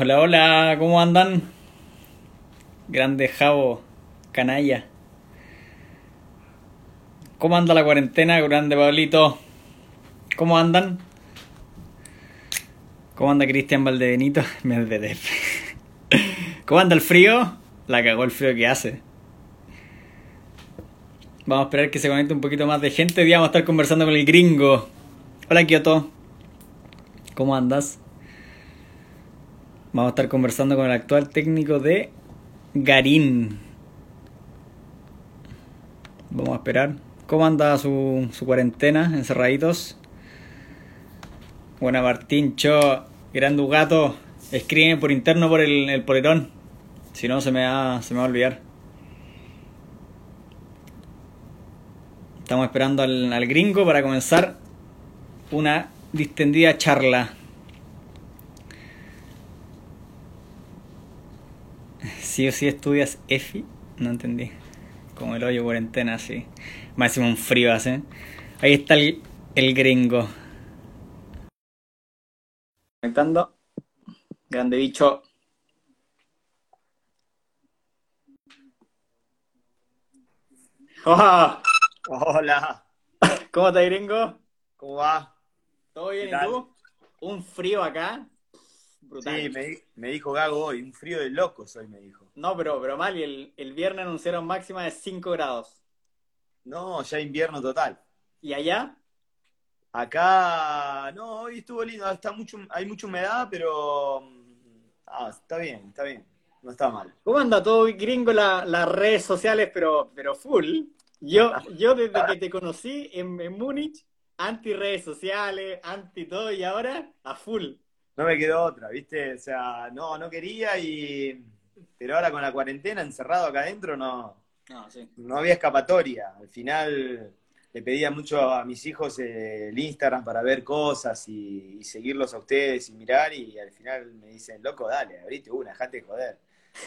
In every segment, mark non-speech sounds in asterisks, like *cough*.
Hola, hola, ¿cómo andan? Grande Javo, canalla. ¿Cómo anda la cuarentena, grande Pablito? ¿Cómo andan? ¿Cómo anda Cristian Valdebenito? *laughs* Medvedev. ¿Cómo anda el frío? La cagó el frío que hace. Vamos a esperar que se conecte un poquito más de gente. Hoy día vamos a estar conversando con el gringo. Hola Kioto. ¿Cómo andas? Vamos a estar conversando con el actual técnico de Garín. Vamos a esperar. ¿Cómo anda su, su cuarentena? Encerraditos. Buena Martín, Cho, Gran Gato. Escribe por interno por el, el polerón. Si no, se me, va, se me va a olvidar. Estamos esperando al, al gringo para comenzar una distendida charla. Sí o sí estudias EFI, no entendí. Como el hoyo cuarentena, sí. Máximo un frío hace. Ahí está el, el gringo. Conectando. Grande bicho. ¡Oh! Hola, ¿Cómo estás, gringo? ¿cómo va? ¿Todo bien ¿Qué y tal? tú? Un frío acá. Brutal. Sí, me, di- me dijo Gago hoy, un frío de locos hoy me dijo. No, pero, pero mal, y el, el viernes anunciaron máxima de 5 grados. No, ya invierno total. ¿Y allá? Acá, no, hoy estuvo lindo, está mucho, hay mucha humedad, pero mm, ah, está bien, está bien, no está mal. ¿Cómo anda todo gringo la- las redes sociales, pero, pero full? Yo, yo desde que te conocí en, en Múnich, anti redes sociales, anti todo, y ahora a full. No me quedó otra, ¿viste? O sea, no, no quería y... Pero ahora con la cuarentena encerrado acá adentro no, No, sí. no había escapatoria. Al final le pedía mucho a mis hijos eh, el Instagram para ver cosas y, y seguirlos a ustedes y mirar y al final me dicen, loco, dale, abrite una, dejate de joder.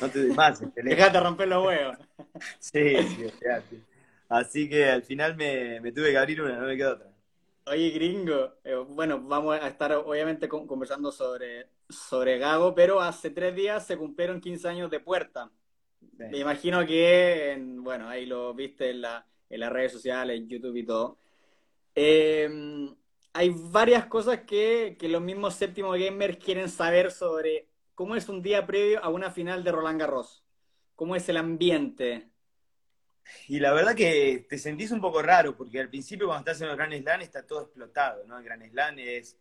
No te más. *laughs* Dejate romper los huevos. *laughs* Sí, sí, olvidate. Así que al final me, me tuve que abrir una, no me quedó otra. Oye, gringo, eh, bueno, vamos a estar obviamente con- conversando sobre, sobre Gago, pero hace tres días se cumplieron 15 años de Puerta. Me imagino que, en- bueno, ahí lo viste en la, en las redes sociales, en YouTube y todo. Eh, hay varias cosas que, que los mismos séptimo gamers quieren saber sobre cómo es un día previo a una final de Roland Garros. ¿Cómo es el ambiente? Y la verdad que te sentís un poco raro, porque al principio cuando estás en el Grand Slam está todo explotado, ¿no? El Grand Slam es,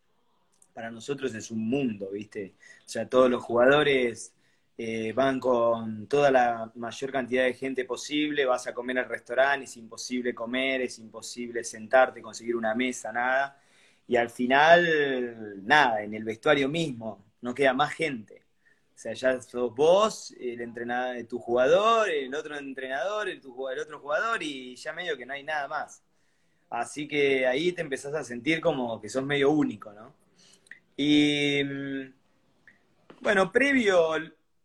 para nosotros es un mundo, ¿viste? O sea, todos los jugadores eh, van con toda la mayor cantidad de gente posible, vas a comer al restaurante, es imposible comer, es imposible sentarte, conseguir una mesa, nada. Y al final, nada, en el vestuario mismo, no queda más gente. O sea, ya sos vos, el entrenador, tu jugador, el otro entrenador, el, tu, jug- el otro jugador, y ya medio que no hay nada más. Así que ahí te empezás a sentir como que sos medio único, ¿no? Y mm, bueno, previo,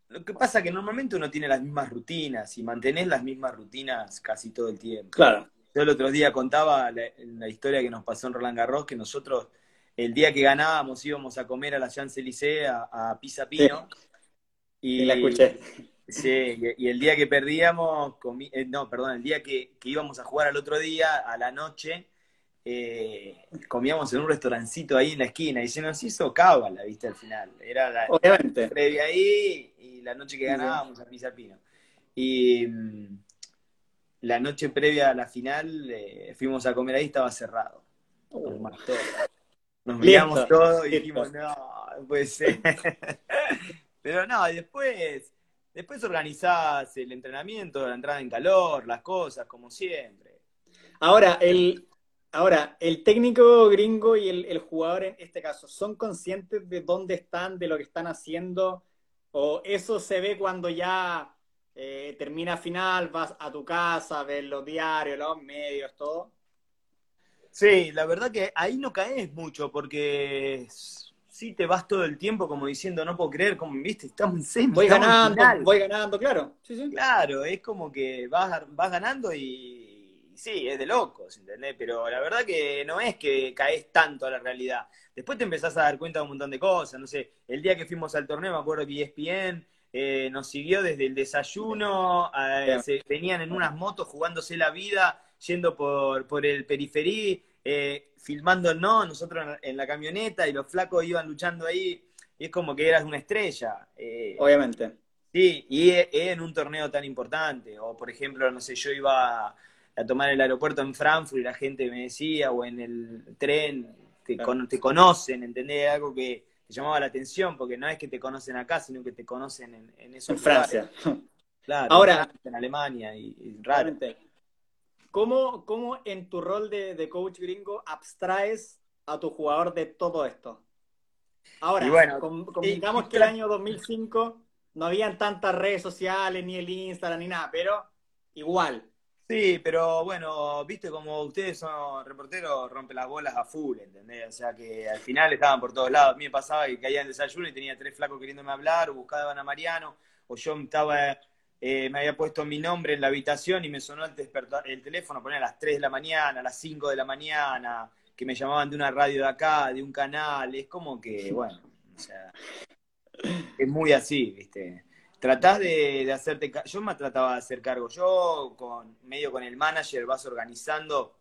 lo que pasa que normalmente uno tiene las mismas rutinas y mantenés las mismas rutinas casi todo el tiempo. Claro. Yo el otro día contaba la, la historia que nos pasó en Roland Garros, que nosotros el día que ganábamos íbamos a comer a la Champs-Élysées, a, a Pisa Pino, Y la escuché. Sí, y, y el día que perdíamos, eh, no, perdón, el día que, que íbamos a jugar al otro día, a la noche, eh, comíamos en un restaurancito ahí en la esquina y se nos hizo cábala, viste, al final. Era la Obviamente. previa ahí y la noche que ganábamos a Pisa Pino. Y mm, la noche previa a la final eh, fuimos a comer ahí, estaba cerrado. Nos mató. Nos miramos todos y dijimos, no, no puede ser. *laughs* Pero no, y después, después organizás el entrenamiento, la entrada en calor, las cosas, como siempre. Ahora, el, ahora, el técnico gringo y el, el jugador en este caso, ¿son conscientes de dónde están, de lo que están haciendo? ¿O eso se ve cuando ya eh, termina final, vas a tu casa, ves los diarios, los medios, todo? Sí, la verdad que ahí no caes mucho porque sí te vas todo el tiempo como diciendo, no puedo creer, como viste, estamos en semis, Voy ganando, final. voy ganando, claro. Sí, sí. Claro, es como que vas, vas ganando y sí, es de locos, ¿entendés? Pero la verdad que no es que caes tanto a la realidad. Después te empezás a dar cuenta de un montón de cosas, no sé, el día que fuimos al torneo, me acuerdo que ESPN eh, nos siguió desde el desayuno, eh, se, venían en unas motos jugándose la vida, yendo por, por el periferí, eh, filmándonos, nosotros en la camioneta, y los flacos iban luchando ahí, y es como que eras una estrella. Eh, Obviamente. Sí, y en un torneo tan importante, o por ejemplo, no sé, yo iba a tomar el aeropuerto en Frankfurt y la gente me decía, o en el tren, te, te conocen, ¿entendés? Algo que te llamaba la atención, porque no es que te conocen acá, sino que te conocen en, en esos En Francia. *laughs* Claro, Ahora, en Alemania y, y raro. ¿Cómo, ¿Cómo, en tu rol de, de, coach gringo abstraes a tu jugador de todo esto? Ahora, bueno, digamos que el año 2005 no habían tantas redes sociales, ni el Instagram, ni nada, pero igual, Sí, pero bueno, viste como ustedes son reporteros, rompe las bolas a full, ¿entendés? O sea que al final estaban por todos lados. A mí me pasaba que caía en desayuno y tenía tres flacos queriéndome hablar, o buscaban a Mariano, o yo estaba, eh, me había puesto mi nombre en la habitación y me sonó el, el teléfono, ponía a las 3 de la mañana, a las 5 de la mañana, que me llamaban de una radio de acá, de un canal, es como que, bueno, o sea, es muy así, viste tratás de, hacerte, yo me trataba de hacer cargo, yo con medio con el manager vas organizando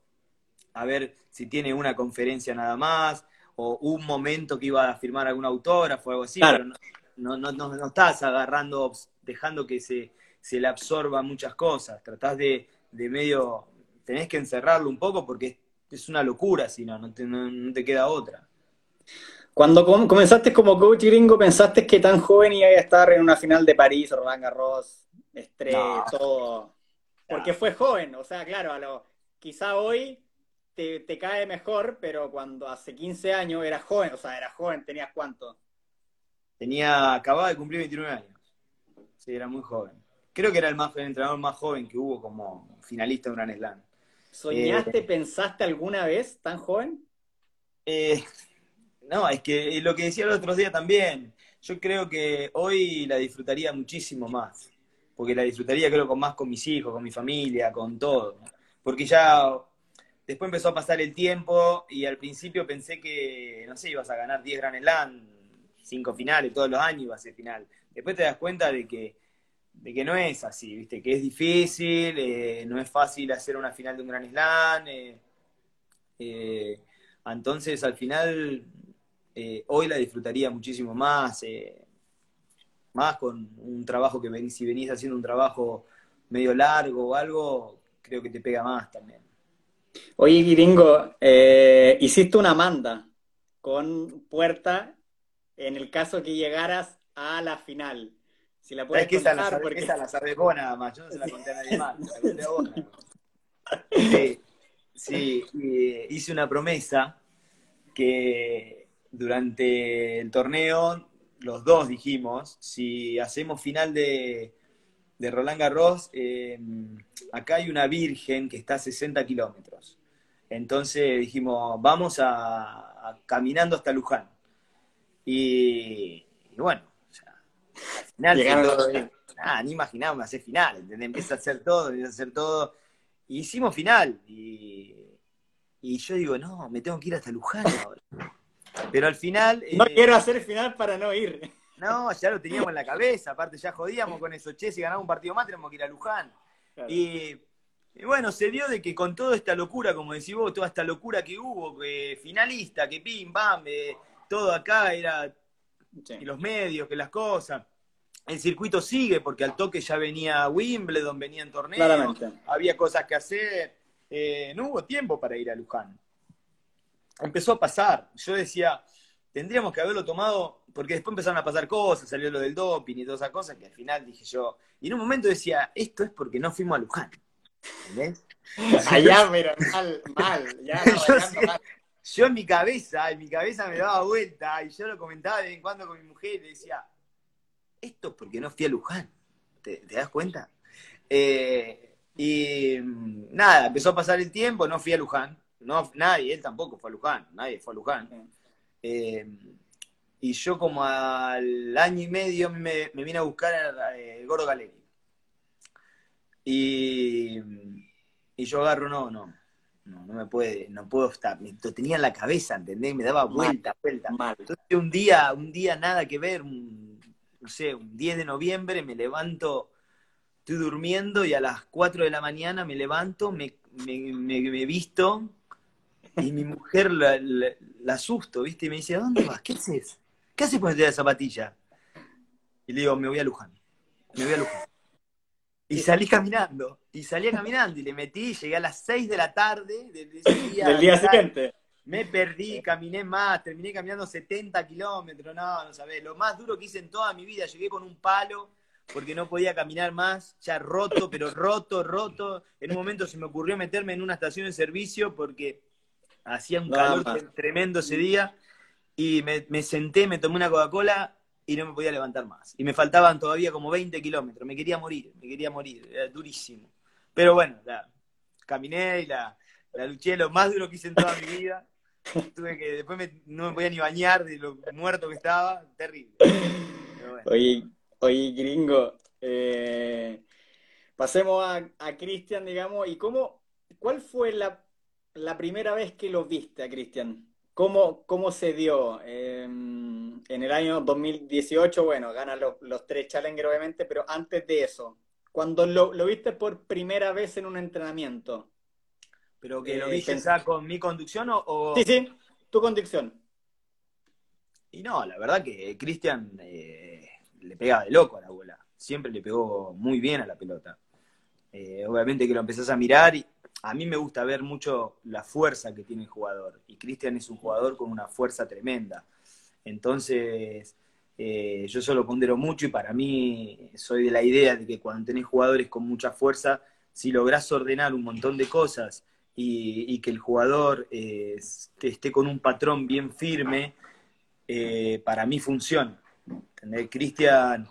a ver si tiene una conferencia nada más, o un momento que iba a firmar algún autógrafo o algo así, pero no, no, no, no, estás agarrando, dejando que se, se le absorba muchas cosas, tratás de, de medio, tenés que encerrarlo un poco porque es, una locura, si no, no te, no te queda otra. Cuando comenzaste como coach gringo, ¿pensaste que tan joven iba a estar en una final de París, Roland Garros, estrés, todo? Porque fue joven, o sea, claro, a lo, quizá hoy te, te, cae mejor, pero cuando hace 15 años eras joven, o sea, eras joven, ¿tenías cuánto? Tenía, acababa de cumplir 29 años. Sí, era muy joven. Creo que era el, más, el entrenador más joven que hubo como finalista de un Grand Slam. ¿Soñaste, eh, pensaste alguna vez tan joven? Eh, no, es que lo que decía el otro día también, yo creo que hoy la disfrutaría muchísimo más, porque la disfrutaría creo con más con mis hijos, con mi familia, con todo, porque ya después empezó a pasar el tiempo y al principio pensé que, no sé, ibas a ganar 10 Grand Slam, 5 finales todos los años iba a ser final. Después te das cuenta de que, de que no es así, ¿viste? Que es difícil, eh, no es fácil hacer una final de un Grand Slam. Eh, eh, entonces, al final, hoy la disfrutaría muchísimo más, más con un trabajo que venís, si venís haciendo un trabajo medio largo o algo, creo que te pega más también. Oye, Gringo, eh, hiciste una manda con Puerta en el caso que llegaras a la final. Si la puedes contar, esa, la, porque... esa la sabes vos nada más, yo no se la conté a nadie más, la conté a vos. Sí, sí hice una promesa que durante el torneo, los dos dijimos, si hacemos final de, de Roland Garros, eh, acá hay una virgen que está a 60 kilómetros. Entonces dijimos, vamos a, caminando hasta Luján. Y, bueno, al final ni imaginábamos hacer final, ¿entendés? Empieza a hacer todo, empieza a hacer todo. Y hicimos final. Y, y yo digo, no, me tengo que ir hasta Luján ahora. Pero al final. No eh, quiero hacer final para no ir. No, ya lo teníamos en la cabeza, aparte ya jodíamos con eso. Che, si ganamos un partido más tenemos que ir a Luján. Y, bueno, se dio de que con toda esta locura, como decís vos, toda esta locura que hubo, que finalista, que pim, pam, eh, todo acá era los medios, que las cosas. El circuito sigue porque al toque ya venía Wimbledon, venían torneos, había cosas que hacer. Eh, no hubo tiempo para ir a Luján empezó a pasar. Yo decía, tendríamos que haberlo tomado, porque después empezaron a pasar cosas, salió lo del doping y todas esas cosas, que al final dije yo, y en un momento decía, esto es porque no fuimos a Luján. ¿Entendés? *laughs* Allá, mira, mal, mal, ya, *laughs* yo, en mi cabeza, en mi cabeza me daba vuelta, y yo lo comentaba de vez en cuando con mi mujer, y le decía, esto es porque no fui a Luján. ¿Te, das cuenta? Eh, y mm, nada, empezó a pasar el tiempo, no fui a Luján. No, nadie, él tampoco fue a Luján, nadie fue a Luján. Eh, y yo como al año y medio me, me vine a buscar el, Gordo Galeri. Y, y yo agarro, no, no, no, no me puede, no puedo estar, me, lo tenía en la cabeza, ¿entendés? Me daba vuelta, vuelta. Entonces un día, un día nada que ver, no sé, un 10 de noviembre me levanto, estoy durmiendo y a las 4 de la mañana me levanto, me, me, visto y mi mujer la, la, asusto, ¿viste? Y me dice, ¿a dónde vas? ¿Qué haces? ¿Qué haces ponerte la zapatilla? Y le digo, me voy a Luján, me voy a Luján. Y salí caminando, y salí caminando, y le metí, llegué a las 6 de la tarde del *coughs* día, del día siguiente. Me perdí, caminé más, terminé caminando 70 kilómetros, no, no sabés. Lo más duro que hice en toda mi vida, llegué con un palo porque no podía caminar más, ya roto, pero roto, roto. En un momento se me ocurrió meterme en una estación de servicio porque hacía un calor tremendo ese día y me, me senté, me tomé una Coca-Cola y no me podía levantar más. Y me faltaban todavía como 20 kilómetros, me quería morir, me quería morir, era durísimo. Pero bueno, la, caminé y la, la luché lo más duro que hice en toda mi vida. *laughs* Tuve que, después no me podía ni bañar de lo muerto que estaba, terrible. Oye, oye, gringo, eh, pasemos a, a Cristian, digamos, y cómo, ¿cuál fue la, la primera vez que lo viste a Cristian? ¿Cómo, cómo se dio? Em, en el año 2018, bueno, gana los, tres Challenger, obviamente, pero antes de eso, cuando lo, viste por primera vez en un entrenamiento. ¿Pero que lo eh, viste con mi conducción o, Sí, sí, tu conducción. Y no, la verdad que Cristian eh, le pegaba de loco a la bola. Siempre le pegó muy bien a la pelota. Eh, obviamente que lo empezás a mirar y, a mí me gusta ver mucho la fuerza que tiene el jugador. Y Cristian es un jugador con una fuerza tremenda. Entonces, eh, yo solo pondero mucho y para mí soy de la idea de que cuando tenés jugadores con mucha fuerza, si lográs ordenar un montón de cosas y, que el jugador eh, esté con un patrón bien firme, eh, para mí funciona. Cristian,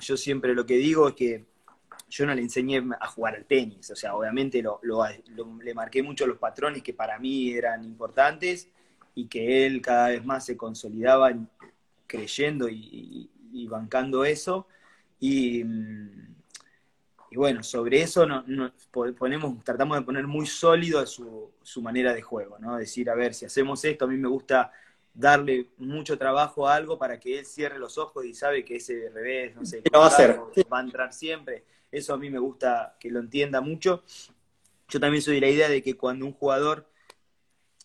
yo siempre lo que digo es que yo no le enseñé a jugar al tenis, o sea, obviamente lo, le marqué mucho los patrones que para mí eran importantes y que él cada vez más se consolidaba creyendo y, bancando eso. Y, y, bueno, sobre eso no, ponemos, tratamos de poner muy sólido su, su manera de juego, ¿no? Decir, a ver, si hacemos esto, a mí me gusta darle mucho trabajo a algo para que él cierre los ojos y sabe que ese revés, no sé, va a, hacer? va a entrar siempre. Eso a mí me gusta que lo entienda mucho. Yo también soy de la idea de que cuando un jugador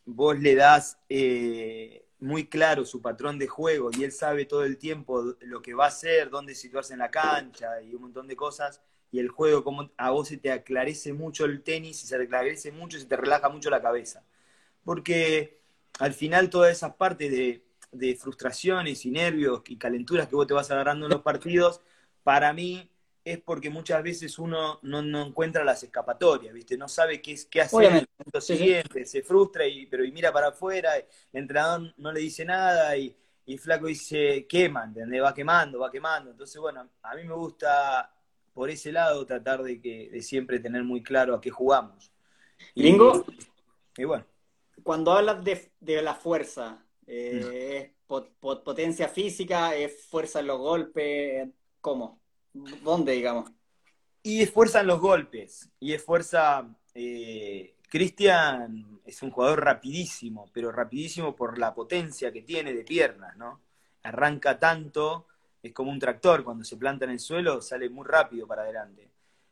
vos le das eh, muy claro su patrón de juego y él sabe todo el tiempo lo que va a hacer, dónde situarse en la cancha y un montón de cosas, y el juego como a vos se te aclarece mucho el tenis, y se te aclarece mucho, y se te relaja mucho la cabeza. Porque al final todas esas partes de, de frustraciones y nervios y calenturas que vos te vas agarrando en los partidos, para mí es porque muchas veces uno no, encuentra las escapatorias, ¿viste? No sabe qué, qué hacer en el momento siguiente, se frustra y, pero y mira para afuera, el entrenador no le dice nada y, y Flaco dice quema, ¿entendés? Va quemando, va quemando. Entonces, bueno, a mí me gusta por ese lado tratar de que de siempre tener muy claro a qué jugamos. Y, y bueno. Cuando hablas de, de la fuerza, eh, mm. ¿es potencia física, es fuerza en los golpes? ¿Cómo? ¿Dónde, digamos? Y esfuerzan los golpes, y esfuerza... Eh, Cristian es un jugador rapidísimo, pero rapidísimo por la potencia que tiene de piernas, ¿no? Arranca tanto, es como un tractor, cuando se planta en el suelo sale muy rápido para adelante.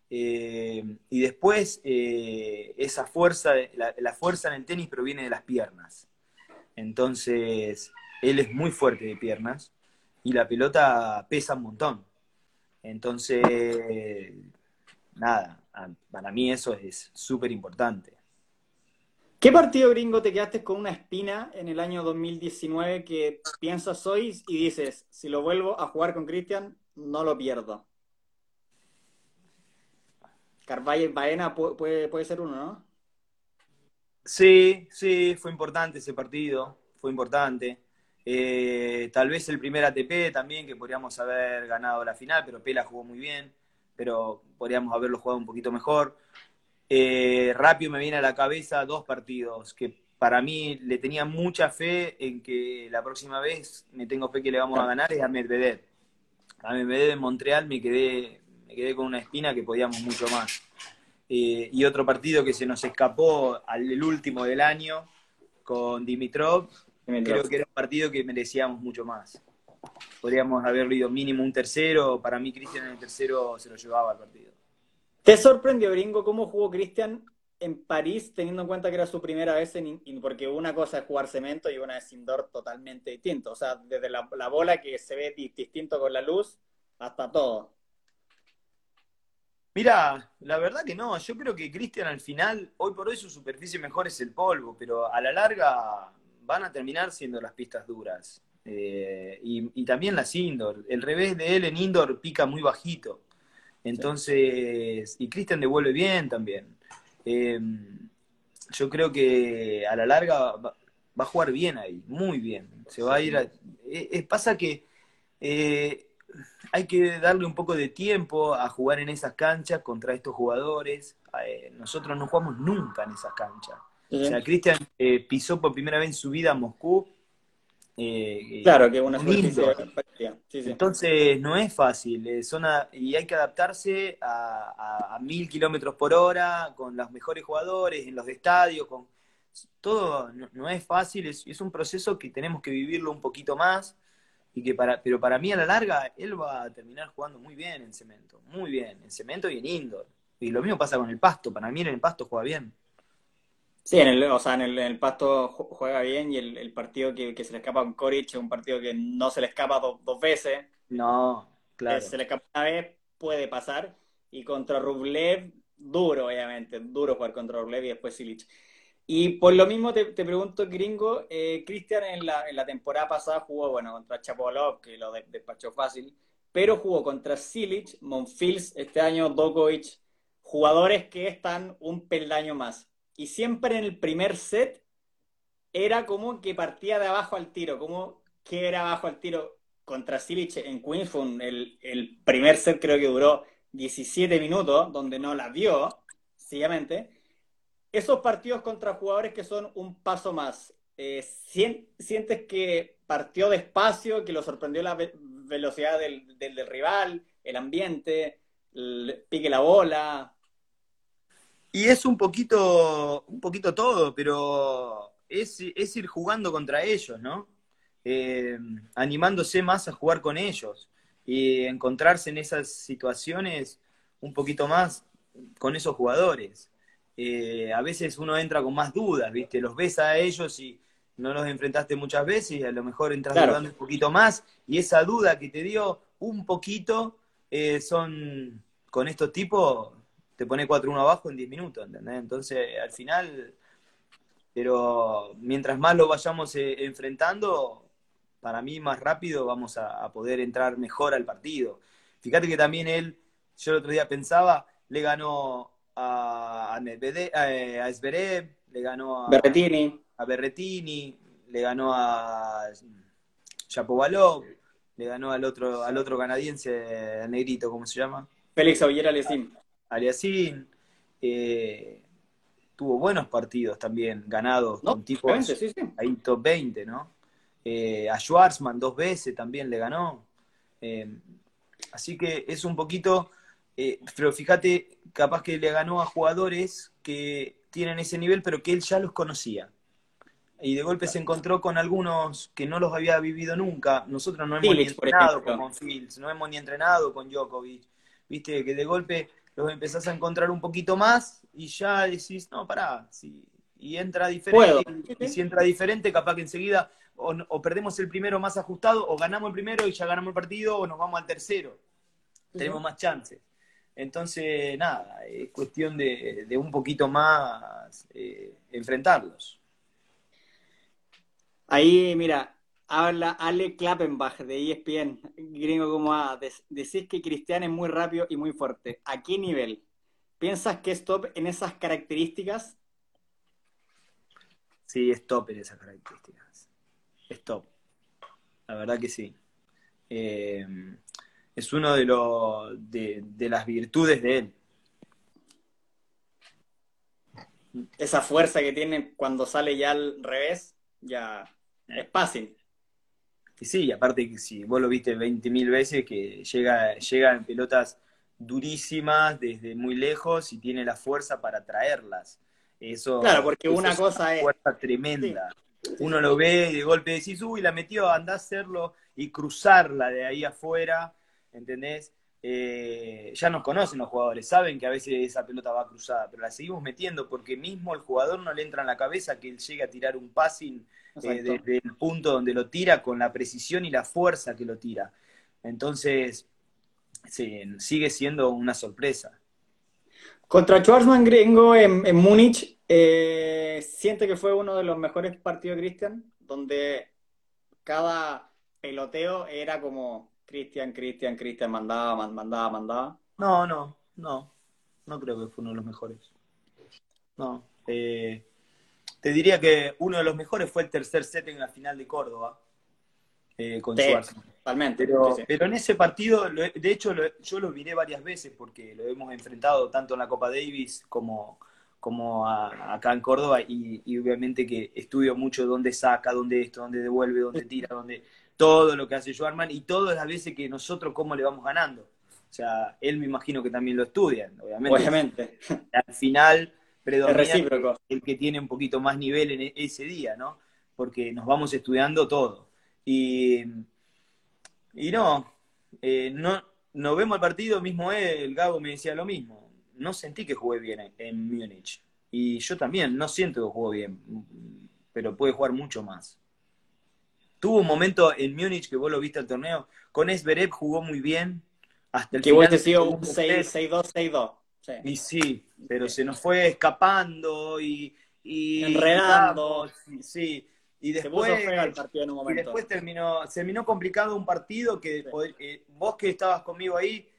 Eh, y después eh, esa fuerza, la, la, fuerza en el tenis proviene de las piernas. Entonces, él es muy fuerte de piernas y la pelota pesa un montón. Entonces, nada, para mí eso es súper importante. ¿Qué partido gringo te quedaste con una espina en el año 2019 que piensas hoy y dices, si lo vuelvo a jugar con Cristian, no lo pierdo? Carvalho Baena puede, puede ser uno, ¿no? Sí, sí, fue importante ese partido, fue importante. Eh, tal vez el primer ATP también, que podríamos haber ganado la final, pero Pela jugó muy bien, pero podríamos haberlo jugado un poquito mejor. Eh, rápido me viene a la cabeza dos partidos que para mí le tenía mucha fe en que la próxima vez me tengo fe que le vamos a ganar es a Medvedev. A Medvedev en Montreal me quedé, me quedé con una espina que podíamos mucho más. Eh, y otro partido que se nos escapó al el último del año con Dimitrov, creo que era un partido que merecíamos mucho más. Podríamos haberlo ido mínimo un tercero, para mí Cristian en el tercero se lo llevaba al partido. ¿Te sorprendió, Gringo, cómo jugó Cristian en París, teniendo en cuenta que era su primera vez, en, porque una cosa es jugar cemento y una es indoor totalmente distinto. O sea, desde la, bola que se ve distinto con la luz hasta todo. Mira, la verdad que no. Yo creo que Cristian al final, hoy por hoy su superficie mejor es el polvo, pero a la larga van a terminar siendo las pistas duras. Eh, y, también las indoor. El revés de él en indoor pica muy bajito. Entonces, y Cristian devuelve bien también. Em, yo creo que a la larga va, a jugar bien ahí, muy bien. Se va a ir a, pasa que eh, hay que darle un poco de tiempo a jugar en esas canchas contra estos jugadores. Eh, nosotros no jugamos nunca en esas canchas. O sea, Cristian eh, pisó por primera vez en su vida a Moscú eh, claro, que una Entonces no es fácil, eh, y hay que adaptarse a, mil kilómetros por hora, con los mejores jugadores, en los estadios, con todo no, es fácil, es, un proceso que tenemos que vivirlo un poquito más, y que para, pero para mí a la larga él va a terminar jugando muy bien en cemento, muy bien, en cemento y en indoor. Y lo mismo pasa con el pasto, para mí en el pasto juega bien. Sí, en el, o sea, en el, pasto juega bien y el, partido que, se le escapa con Coric es un partido que no se le escapa dos veces. No, claro. se le escapa una vez, puede pasar. Y contra Rublev, duro, obviamente, duro jugar contra Rublev y después Silic. Y por lo mismo te, pregunto, gringo, eh, Cristian en la, en la temporada pasada jugó, bueno, contra Chapolov, que lo despachó fácil, pero jugó contra Silic, Monfils, este año Dokovic, jugadores que están un peldaño más y siempre en el primer set era como que partía de abajo al tiro, como que era abajo al tiro contra Silic en Queens, el, el, primer set creo que duró 17 minutos, donde no la dio, sencillamente. Esos partidos contra jugadores que son un paso más, eh, ¿sientes que partió despacio, que lo sorprendió la velocidad del, del, rival, el ambiente, el pique la bola? Y es un poquito, un poquito todo, pero es, ir jugando contra ellos, ¿no? Eh, animándose más a jugar con ellos y encontrarse en esas situaciones un poquito más con esos jugadores. Eh, a veces uno entra con más dudas, ¿viste? Los ves a ellos y no los enfrentaste muchas veces y a lo mejor entras jugando un poquito más y esa duda que te dio un poquito eh, son con estos tipos te pone 4-1 abajo en 10 minutos, ¿entendés? Entonces, al final, pero mientras más lo vayamos eh, enfrentando, para mí más rápido vamos a, poder entrar mejor al partido. Fíjate que también él, yo el otro día pensaba, le ganó a, a, eh, a le ganó a Berretini. a Berretini, le ganó a Chapovalov, le ganó al otro, al otro canadiense, negrito, ¿cómo se llama? Félix Auller Alessim. Aliasín, eh, tuvo buenos partidos también, ganados con tipos sí, ahí top 20, ¿no? Eh, a Schwarzman dos veces también le ganó. Eh, así que es un poquito, pero fíjate, capaz que le ganó a jugadores que tienen ese nivel, pero que él ya los conocía. Y de golpe se encontró con algunos que no los había vivido nunca. Nosotros no hemos ni entrenado con Fields, no hemos ni entrenado con Djokovic. Viste, que de golpe los empezás a encontrar un poquito más y ya decís, no, pará, si, y entra diferente, y, si entra diferente, capaz que enseguida o, perdemos el primero más ajustado, o ganamos el primero y ya ganamos el partido, o nos vamos al tercero. Tenemos más chances. Entonces, nada, es cuestión de, un poquito más eh, enfrentarlos. Ahí, mira, Habla Ale Klappenbach de ESPN, gringo como A. Decís que Cristian es muy rápido y muy fuerte. ¿A qué nivel? ¿Piensas que es top en esas características? Sí, es top en esas características. Es top. La verdad que sí. Eh, es uno de, los de, de las virtudes de él. Esa fuerza que tiene cuando sale ya al revés, ya es fácil. Y sí, aparte si vos lo viste 20.000 veces, que llega, llega en pelotas durísimas desde muy lejos y tiene la fuerza para traerlas. Eso, claro, porque eso una es cosa una es... fuerza tremenda. Uno lo ve y de golpe decís, uy, la metió, anda a hacerlo y cruzarla de ahí afuera, ¿entendés? Eh, ya nos conocen los jugadores, saben que a veces esa pelota va cruzada, pero la seguimos metiendo porque mismo el jugador no le entra en la cabeza que él llegue a tirar un passing eh, desde el punto donde lo tira con la precisión y la fuerza que lo tira. Entonces, sí, sigue siendo una sorpresa. Contra Schwarzman Gringo en, en Múnich, eh, siente que fue uno de los mejores partidos de Cristian, donde cada peloteo era como Cristian, Cristian, Cristian, mandaba, man- mandaba, mandaba. No, no, no. No creo que fue uno de los mejores. No. Eh, te diría que uno de los mejores fue el tercer set en la final de Córdoba eh, con Sí, totalmente. Pero, sí, sí. pero en ese partido, de hecho, yo lo miré varias veces porque lo hemos enfrentado tanto en la Copa Davis como, como a- acá en Córdoba y, y obviamente que estudio mucho dónde saca, dónde esto, dónde devuelve, dónde tira, dónde todo lo que hace Schwarman y todas las veces que nosotros cómo le vamos ganando. O sea, él me imagino que también lo estudian, obviamente. Obviamente, *laughs* Al final predomina el que tiene un poquito más nivel en e- ese día, ¿no? Porque nos vamos estudiando todo. Y, y no, eh, no, no vemos el partido, mismo él, el Gabo me decía lo mismo. No sentí que jugué bien en, en Múnich. Y yo también, no siento que jugó bien, pero puede jugar mucho más. Tuvo un momento en Múnich que vos lo viste al torneo, con Esberev jugó muy bien hasta el Que final del sido un segundo set. 6-2, 6-2. Sí. Y sí, pero se nos fue escapando y, y Enredando. y- sí, y Se puso después, feo el partido en un y momento. después terminó, se terminó complicando un partido que Sí. eh, vos que estabas conmigo ahí,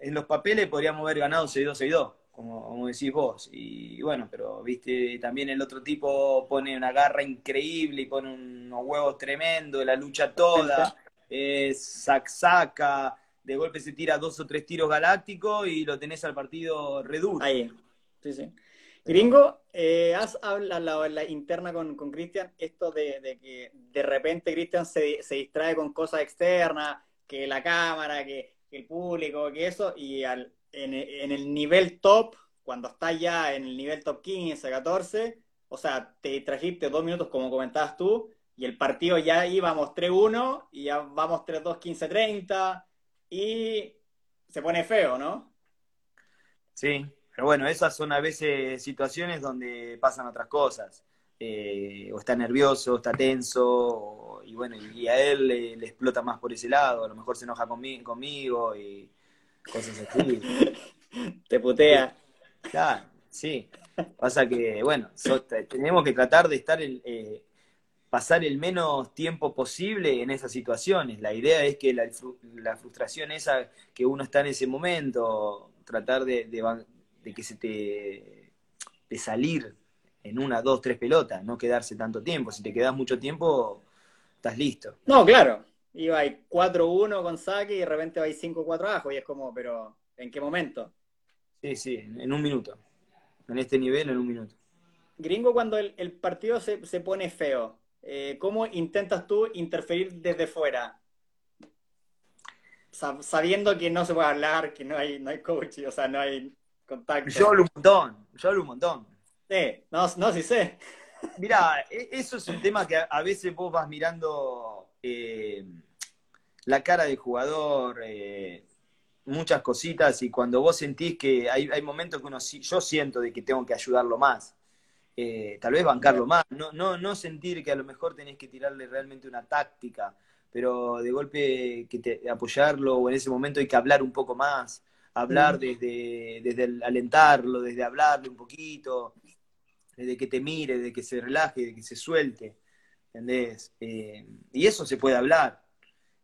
en los papeles podríamos haber ganado 6-2, 6-2, como, como decís vos. Y bueno, pero viste, también el otro tipo pone una garra increíble y pone unos huevos tremendos, la lucha toda, eh, sac- saca, de golpe se tira dos o tres tiros galácticos y lo tenés al partido reduro. Ahí. Sí, sí. Gringo, eh, has hablado en la interna con, con Cristian esto de, de que de repente Cristian se, se distrae con cosas externas, que la cámara, que, que el público, que eso, y al, en, en el nivel top, cuando estás ya en el nivel top 15, 14, o sea, te distrajiste dos minutos como comentabas tú, y el partido ya íbamos 3-1, y ya vamos 3-2, 15-30, y se pone feo, ¿no? Sí, pero bueno, esas son a veces situaciones donde pasan otras cosas. Eh, o está nervioso, o está tenso, o- y bueno, y a él le, explota más por ese lado, a lo mejor se enoja conmi- conmigo y cosas así. *laughs* Te putea. Claro, sí. Pasa que, bueno, so- tenemos que tratar de estar el, eh, pasar el menos tiempo posible en esas situaciones. La idea es que la, fru- la frustración esa que uno está en ese momento, tratar de, de de que se te de salir en una, dos, tres pelotas, no quedarse tanto tiempo. Si te quedas mucho tiempo, estás listo. No, claro. Iba ahí 4-1 con saque y de repente va ahí 5-4 abajo y es como, pero ¿en qué momento? Sí, sí, en un minuto. En este nivel, en un minuto. Gringo, cuando el, el partido se, se pone feo, eh, ¿cómo intentas tú interferir desde fuera? Sab- sabiendo que no se puede hablar, que no hay, no hay coach, o sea, no hay contacto. Yo hablo un montón, yo hablo un montón. Sí, no, no, sí sé. Mirá, e- eso es un tema que a, a veces vos vas mirando eh, la cara del jugador, eh, muchas cositas, y cuando vos sentís que hay, hay momentos que uno, yo siento de que tengo que ayudarlo más, eh, tal vez bancarlo más, no, no, no sentir que a lo mejor tenés que tirarle realmente una táctica, pero de golpe que te, apoyarlo o en ese momento hay que hablar un poco más, hablar desde, desde el alentarlo, desde hablarle un poquito, desde que te mire, de que se relaje, de que se suelte, ¿entendés? Eh, y eso se puede hablar.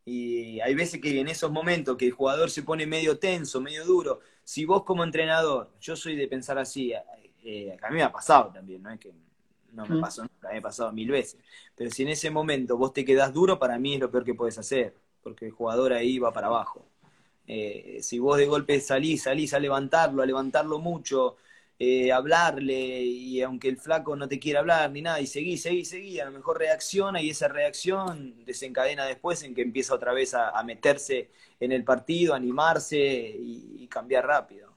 Y hay veces que en esos momentos que el jugador se pone medio tenso, medio duro, si vos como entrenador, yo soy de pensar así, eh, a mí me ha pasado también, no es que no me pasó nunca, me ha pasado mil veces, pero si en ese momento vos te quedás duro, para mí es lo peor que puedes hacer, porque el jugador ahí va para abajo. Eh, si vos de golpe salís, salís a levantarlo, a levantarlo mucho, eh, hablarle y aunque el flaco no te quiera hablar ni nada, y seguí, seguí, seguí, a lo mejor reacciona y esa reacción desencadena después en que empieza otra vez a, meterse en el partido, animarse y, cambiar rápido.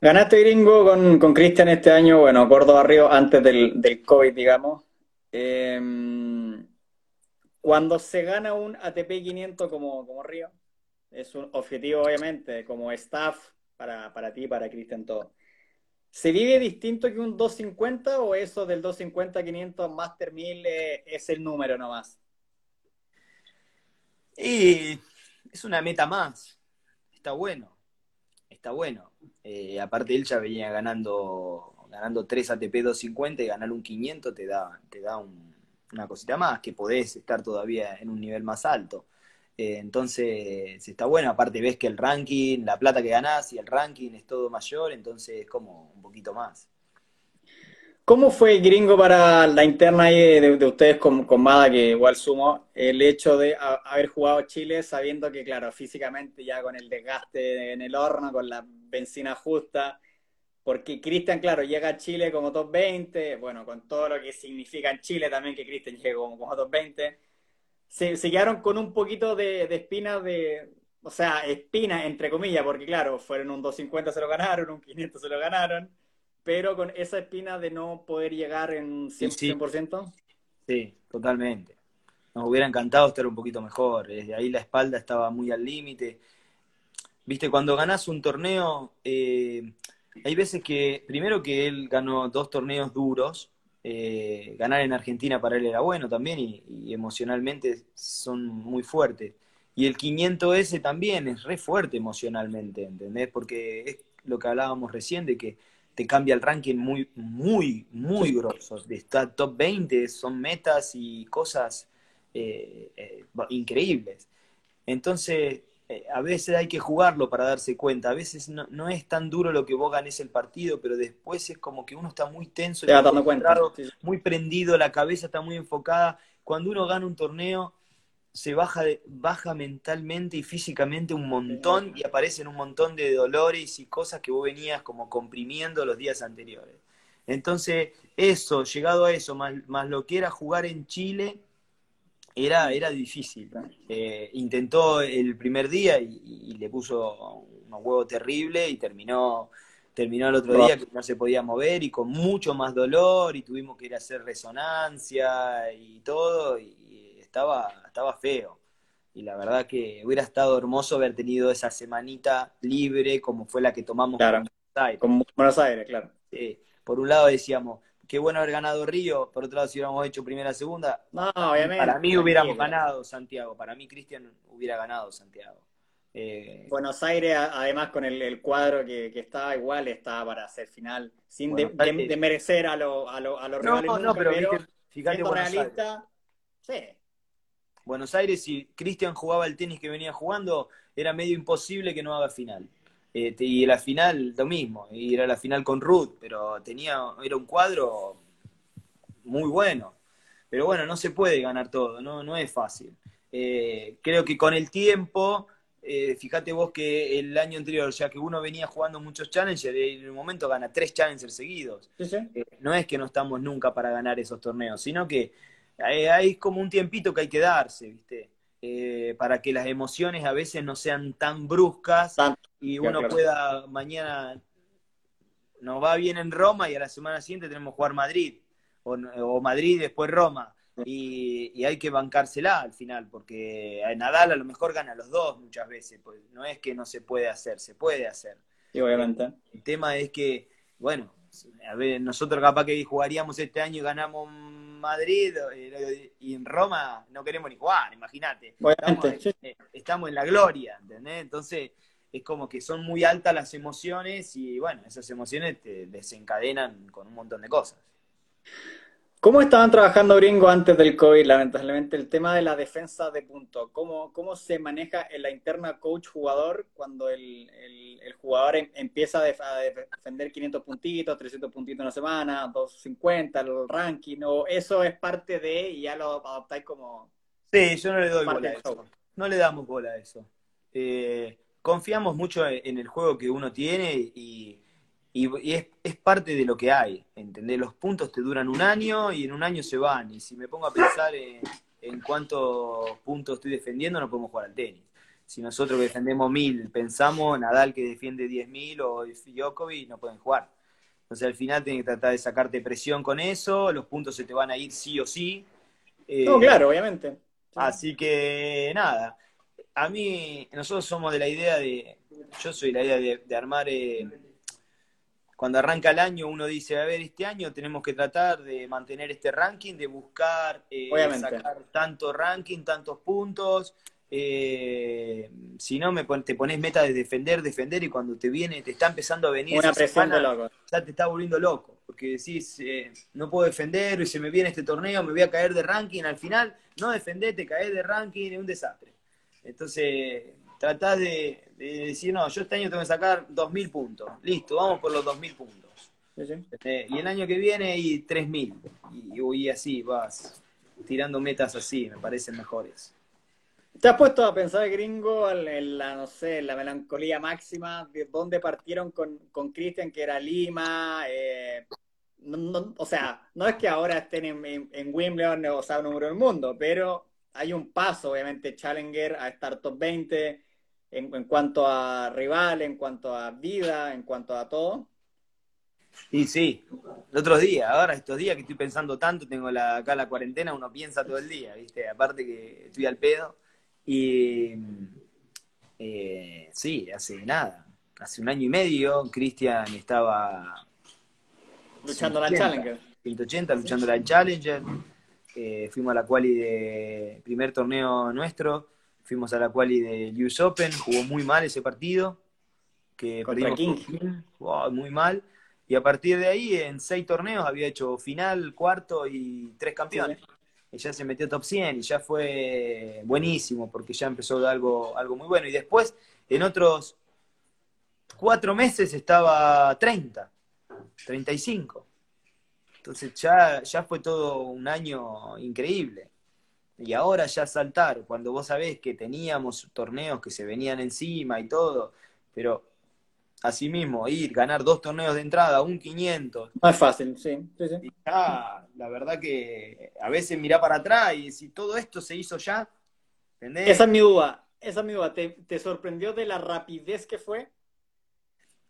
Ganaste gringo con Cristian este año, bueno, Córdoba Río antes del, del COVID, digamos. Em, cuando se gana un ATP 500 como, como Río, es un objetivo obviamente como staff para, para ti, para Cristian, todo. ¿Se vive distinto que un 250 o eso del 250 500 Master 1000 es el número nomás? Y es una meta más. Está bueno. Está bueno. Eh, aparte él ya venía ganando ganando 3 ATP 250 y ganar un 500 te da, te da una cosita más, que podés estar todavía en un nivel más alto. Eh, entonces, está bueno, aparte ves que el ranking, la plata que ganás y el ranking es todo mayor, entonces es como un poquito más. ¿Cómo fue gringo para la interna de, ustedes con, con, Mada, que igual sumo, el hecho de haber jugado Chile sabiendo que, claro, físicamente ya con el desgaste en el horno, con la benzina justa, porque Cristian, claro, llega a Chile como top 20, bueno, con todo lo que significa en Chile también que Cristian llegue como, como top 20, se, quedaron con un poquito de, de espinas de, o sea, espinas entre comillas, porque claro, fueron un 250 se lo ganaron, un 500 se lo ganaron, pero con esa espina de no poder llegar en 100%. Sí, totalmente. Nos hubiera encantado estar un poquito mejor, desde ahí la espalda estaba muy al límite. Viste, cuando ganás un torneo, eh, hay veces que, primero que él ganó dos torneos duros, eh, ganar en Argentina para él era bueno también y, emocionalmente son muy fuertes. Y el 500S también es re fuerte emocionalmente, ¿entendés? Porque es lo que hablábamos recién de que te cambia el ranking muy, muy, muy grosso. Está top 20, son metas y cosas eh, eh, increíbles. Entonces, eh, a veces hay que jugarlo para darse cuenta. A veces no, es tan duro lo que vos ganes el partido, pero después es como que uno está muy tenso, muy prendido, la cabeza está muy enfocada. Cuando uno gana un torneo, se baja, baja mentalmente y físicamente un montón y aparecen un montón de dolores y cosas que vos venías como comprimiendo los días anteriores. Entonces, eso, llegado a eso, más, más lo que era jugar en Chile, era, era difícil. Eh, intentó el primer día y, le puso unos huevos terribles y terminó, terminó el otro día que no se podía mover y con mucho más dolor y tuvimos que ir a hacer resonancia y todo y estaba, estaba feo. Y la verdad que hubiera estado hermoso haber tenido esa semanita libre como fue la que tomamos con Buenos Aires. Con Buenos Aires, claro. por un lado decíamos, qué bueno haber ganado Río, por otro lado, si hubiéramos hecho primera, segunda, no, obviamente, para mí hubiéramos ganado Santiago, para mí Cristian hubiera ganado Santiago. Eh, Buenos Aires, además con el, cuadro que, que, estaba igual, estaba para hacer final, sin de, merecer a, lo, a, lo, a los no, rivales. No, pero, fíjate Buenos realista, sí. Buenos Aires, si Cristian jugaba el tenis que venía jugando, era medio imposible que no haga final. Eh, y la final, lo mismo, y era la final con Ruth, pero tenía, era un cuadro muy bueno. Pero bueno, no se puede ganar todo, no, no es fácil. Eh, creo que con el tiempo, eh, fíjate vos que el año anterior, ya que uno venía jugando muchos challengers, en un momento gana tres challengers seguidos. no es que no estamos nunca para ganar esos torneos, sino que hay como un tiempito que hay que darse, ¿viste? Eh, para que las emociones a veces no sean tan bruscas y uno pueda mañana nos va bien en Roma y a la semana siguiente tenemos que jugar Madrid o, Madrid y después Roma. Y, hay que bancársela al final porque Nadal a lo mejor gana los dos muchas veces pues no es que no se puede hacer se puede hacer. Obviamente. El tema es que bueno a ver nosotros capaz que jugaríamos este año y ganamos Madrid eh, y en Roma no queremos ni jugar, imagínate. Eh, estamos, en la gloria, ¿entendés? Entonces es como que son muy altas las emociones y bueno, esas emociones te desencadenan con un montón de cosas. ¿Cómo estaban trabajando gringo antes del COVID? Lamentablemente, el tema de la defensa de punto. ¿Cómo, cómo se maneja en la interna coach-jugador cuando el, jugador em, empieza a, defender 500 puntitos, 300 puntitos en una semana, 250, el ranking? ¿O eso es parte de y ya lo adoptáis como. Sí, yo no le doy bola a eso. No le damos bola a eso. Eh, confiamos mucho en el juego que uno tiene y y, es, parte de lo que hay, ¿entendés? Los puntos te duran un año y en un año se van. Y si me pongo a pensar en, cuántos puntos estoy defendiendo, no podemos jugar al tenis. Si nosotros que defendemos mil pensamos, Nadal que defiende diez mil o Djokovic, no pueden jugar. Entonces al final tienes que tratar de sacarte presión con eso, los puntos se te van a ir sí o sí. no, claro, obviamente. Así que nada, a mí, nosotros somos de la idea de, yo soy la idea de, armar, eh, cuando arranca el año uno dice, a ver, este año tenemos que tratar de mantener este ranking, de buscar eh, sacar tanto ranking, tantos puntos. Eh, si no, me, te pones meta de defender, defender, y cuando te viene, te está empezando a venir Una presión de loco. Ya te está volviendo loco, porque decís, no puedo defender, y se me viene este torneo, me voy a caer de ranking. Al final, no defender, te caes de ranking, es un desastre. Entonces, tratás de, decir, no, yo este año tengo que sacar 2.000 puntos. Listo, vamos por los 2.000 puntos. Este, y el año que viene, y 3.000. Y, y así vas tirando metas así, me parecen mejores. ¿Te has puesto a pensar, gringo, en la, no sé, la melancolía máxima de dónde partieron con Cristian, que era Lima? Eh, o sea, no es que ahora estén en, en Wimbledon o sea, número del mundo, pero hay un paso, obviamente, Challenger a estar top 20 en, cuanto a rival, en cuanto a vida, en cuanto a todo. Y sí, el otro día, ahora estos días que estoy pensando tanto, tengo la, acá la cuarentena, uno piensa todo el día, ¿viste? Aparte que estoy al pedo. Y eh, sí, hace nada, hace un año y medio, Cristian estaba luchando la Challenger. 180, luchando la Challenger fuimos a la quali de primer torneo nuestro, fuimos a la quali de US Open, jugó muy mal ese partido, que Contra King. muy mal, y a partir de ahí en seis torneos había hecho final, cuarto y tres campeones. Y ya se metió top 100 y ya fue buenísimo porque ya empezó algo, algo muy bueno. Y después, en otros cuatro meses estaba 30, 35. Entonces ya, ya fue todo un año increíble. Y ahora ya saltar, cuando vos sabés que teníamos torneos que se venían encima y todo, pero asimismo ir, ganar dos torneos de entrada, un 500. Más fácil, sí. sí, ya, la verdad que a veces mirá para atrás y si todo esto se hizo ya, ¿entendés? Esa es mi duda, esa es mi duda. ¿Te, sorprendió de la rapidez que fue?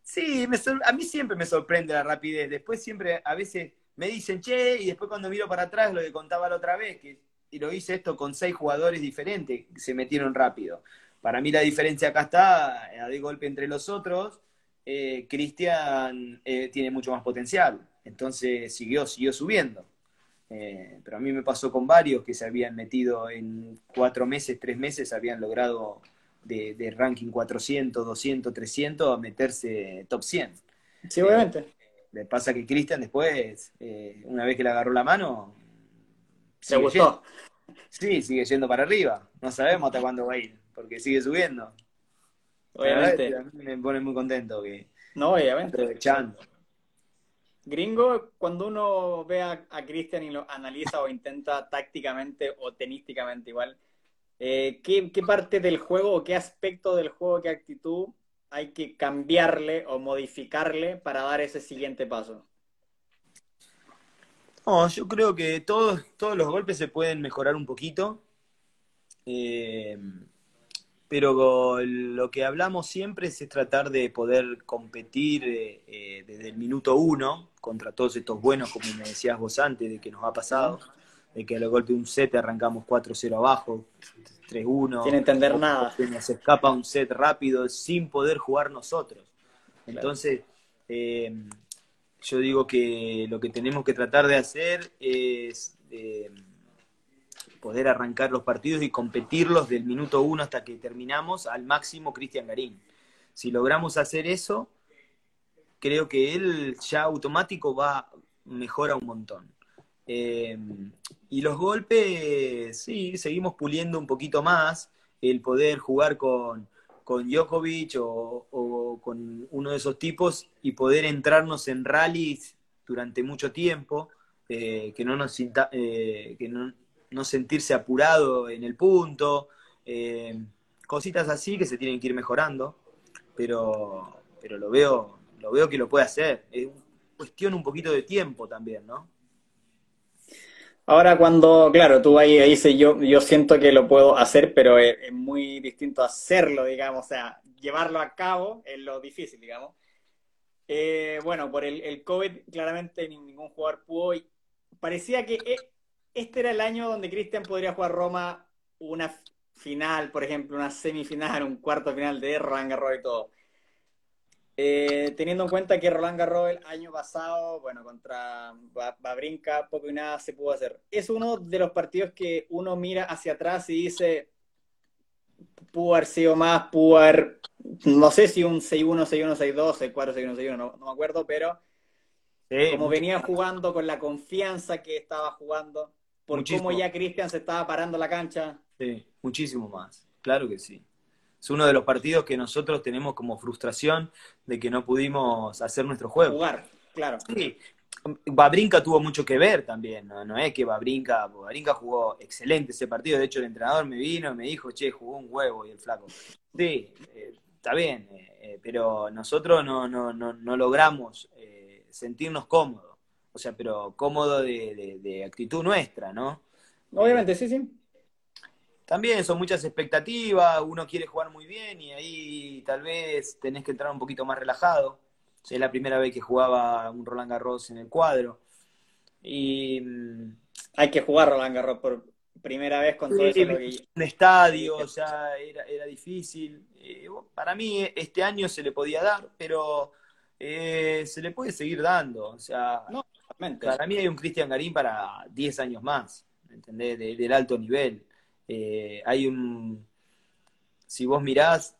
Sí, a mí siempre me sorprende la rapidez. Después siempre, a veces me dicen, che, y después cuando miro para atrás, lo que contaba la otra vez, que y lo hice esto con seis jugadores diferentes, que se metieron rápido. Para mí la diferencia acá está, a de golpe entre los otros, eh, Cristian eh, tiene mucho más potencial, entonces siguió, siguió subiendo. Eh, pero a mí me pasó con varios que se habían metido en cuatro meses, tres meses, habían logrado de, de ranking 400, 200, 300 a meterse top 100. Sí, obviamente. Le pasa que Cristian después, eh, una vez que le agarró la mano, se gustó. Sí, sigue yendo para arriba. No sabemos hasta cuándo va a ir, porque sigue subiendo. Obviamente. me pone muy contento que. No, obviamente. Aprovechando. Gringo, cuando uno ve a, Cristian y lo analiza o intenta tácticamente o tenísticamente igual, eh, ¿qué, ¿qué, parte del juego o qué aspecto del juego, qué actitud hay que cambiarle o modificarle para dar ese siguiente paso? No, yo creo que todos, todos los golpes se pueden mejorar un poquito. Eh, pero lo que hablamos siempre es, tratar de poder competir eh, eh, desde el minuto uno contra todos estos buenos, como me decías vos antes, de que nos ha pasado, de que a los golpes de un set arrancamos 4-0 abajo, 3-1. Sin entender nada. Se nos escapa un set rápido sin poder jugar nosotros. Entonces, eh, yo digo que lo que tenemos que tratar de hacer es eh, poder arrancar los partidos y competirlos del minuto uno hasta que terminamos al máximo Cristian Garín. Si logramos hacer eso, creo que él ya automático va, mejora un montón. Eh, y los golpes, sí, seguimos puliendo un poquito más el poder jugar con, con Djokovic o, con uno de esos tipos y poder entrarnos en rallies durante mucho tiempo, eh, que no nos eh, que no, sentirse apurado en el punto, cositas así que se tienen que ir mejorando, pero, pero lo veo lo veo que lo puede hacer. Es cuestión un poquito de tiempo también, ¿no? Ahora cuando, claro, tú ahí, dices, yo, yo siento que lo puedo hacer, pero es, muy distinto hacerlo, digamos, o sea, llevarlo a cabo es lo difícil, digamos. Eh, bueno, por el, el, COVID claramente ningún jugador pudo. Y parecía que eh, este era el año donde Cristian podría jugar Roma una final, por ejemplo, una semifinal, un cuarto final de Roland Garros y todo. Eh, teniendo en cuenta que Roland Garros el año pasado, bueno, contra Babrinka, poco y nada se pudo hacer. Es uno de los partidos que uno mira hacia atrás y dice, pudo haber sido más, pudo haber, no sé si un 6-1, 6-1, 6-2, 6-4, 6-1, 6-1, no, no me acuerdo, pero sí, como venía jugando con la confianza que estaba jugando, por muchísimo. cómo ya Cristian se estaba parando la cancha. Sí, muchísimo más, claro que sí. Es uno de los partidos que nosotros tenemos como frustración de que no pudimos hacer nuestro juego. Jugar, claro. Sí, Babrinka tuvo mucho que ver también, no, no es que Babrinka, Babrinka jugó excelente ese partido, de hecho el entrenador me vino y me dijo, che, jugó un huevo y el flaco. Sí, eh, está bien, eh, eh, pero nosotros no, no, no, no logramos eh, sentirnos cómodos, o sea, pero cómodo de, de, de, actitud nuestra, ¿no? Obviamente, sí, sí. También son muchas expectativas, uno quiere jugar muy bien y ahí tal vez tenés que entrar un poquito más relajado es la primera vez que jugaba un Roland Garros en el cuadro. Y. Mm, Hay que jugar Roland Garros por primera vez con todo eso. Que... Un estadio, ya era, era difícil. Eh, para mí, este año se le podía dar, pero eh, se le puede seguir dando. O sea, no, para mí hay un Cristian Garín para 10 años más, ¿entendés? De, del alto nivel. Eh, hay un. Si vos mirás.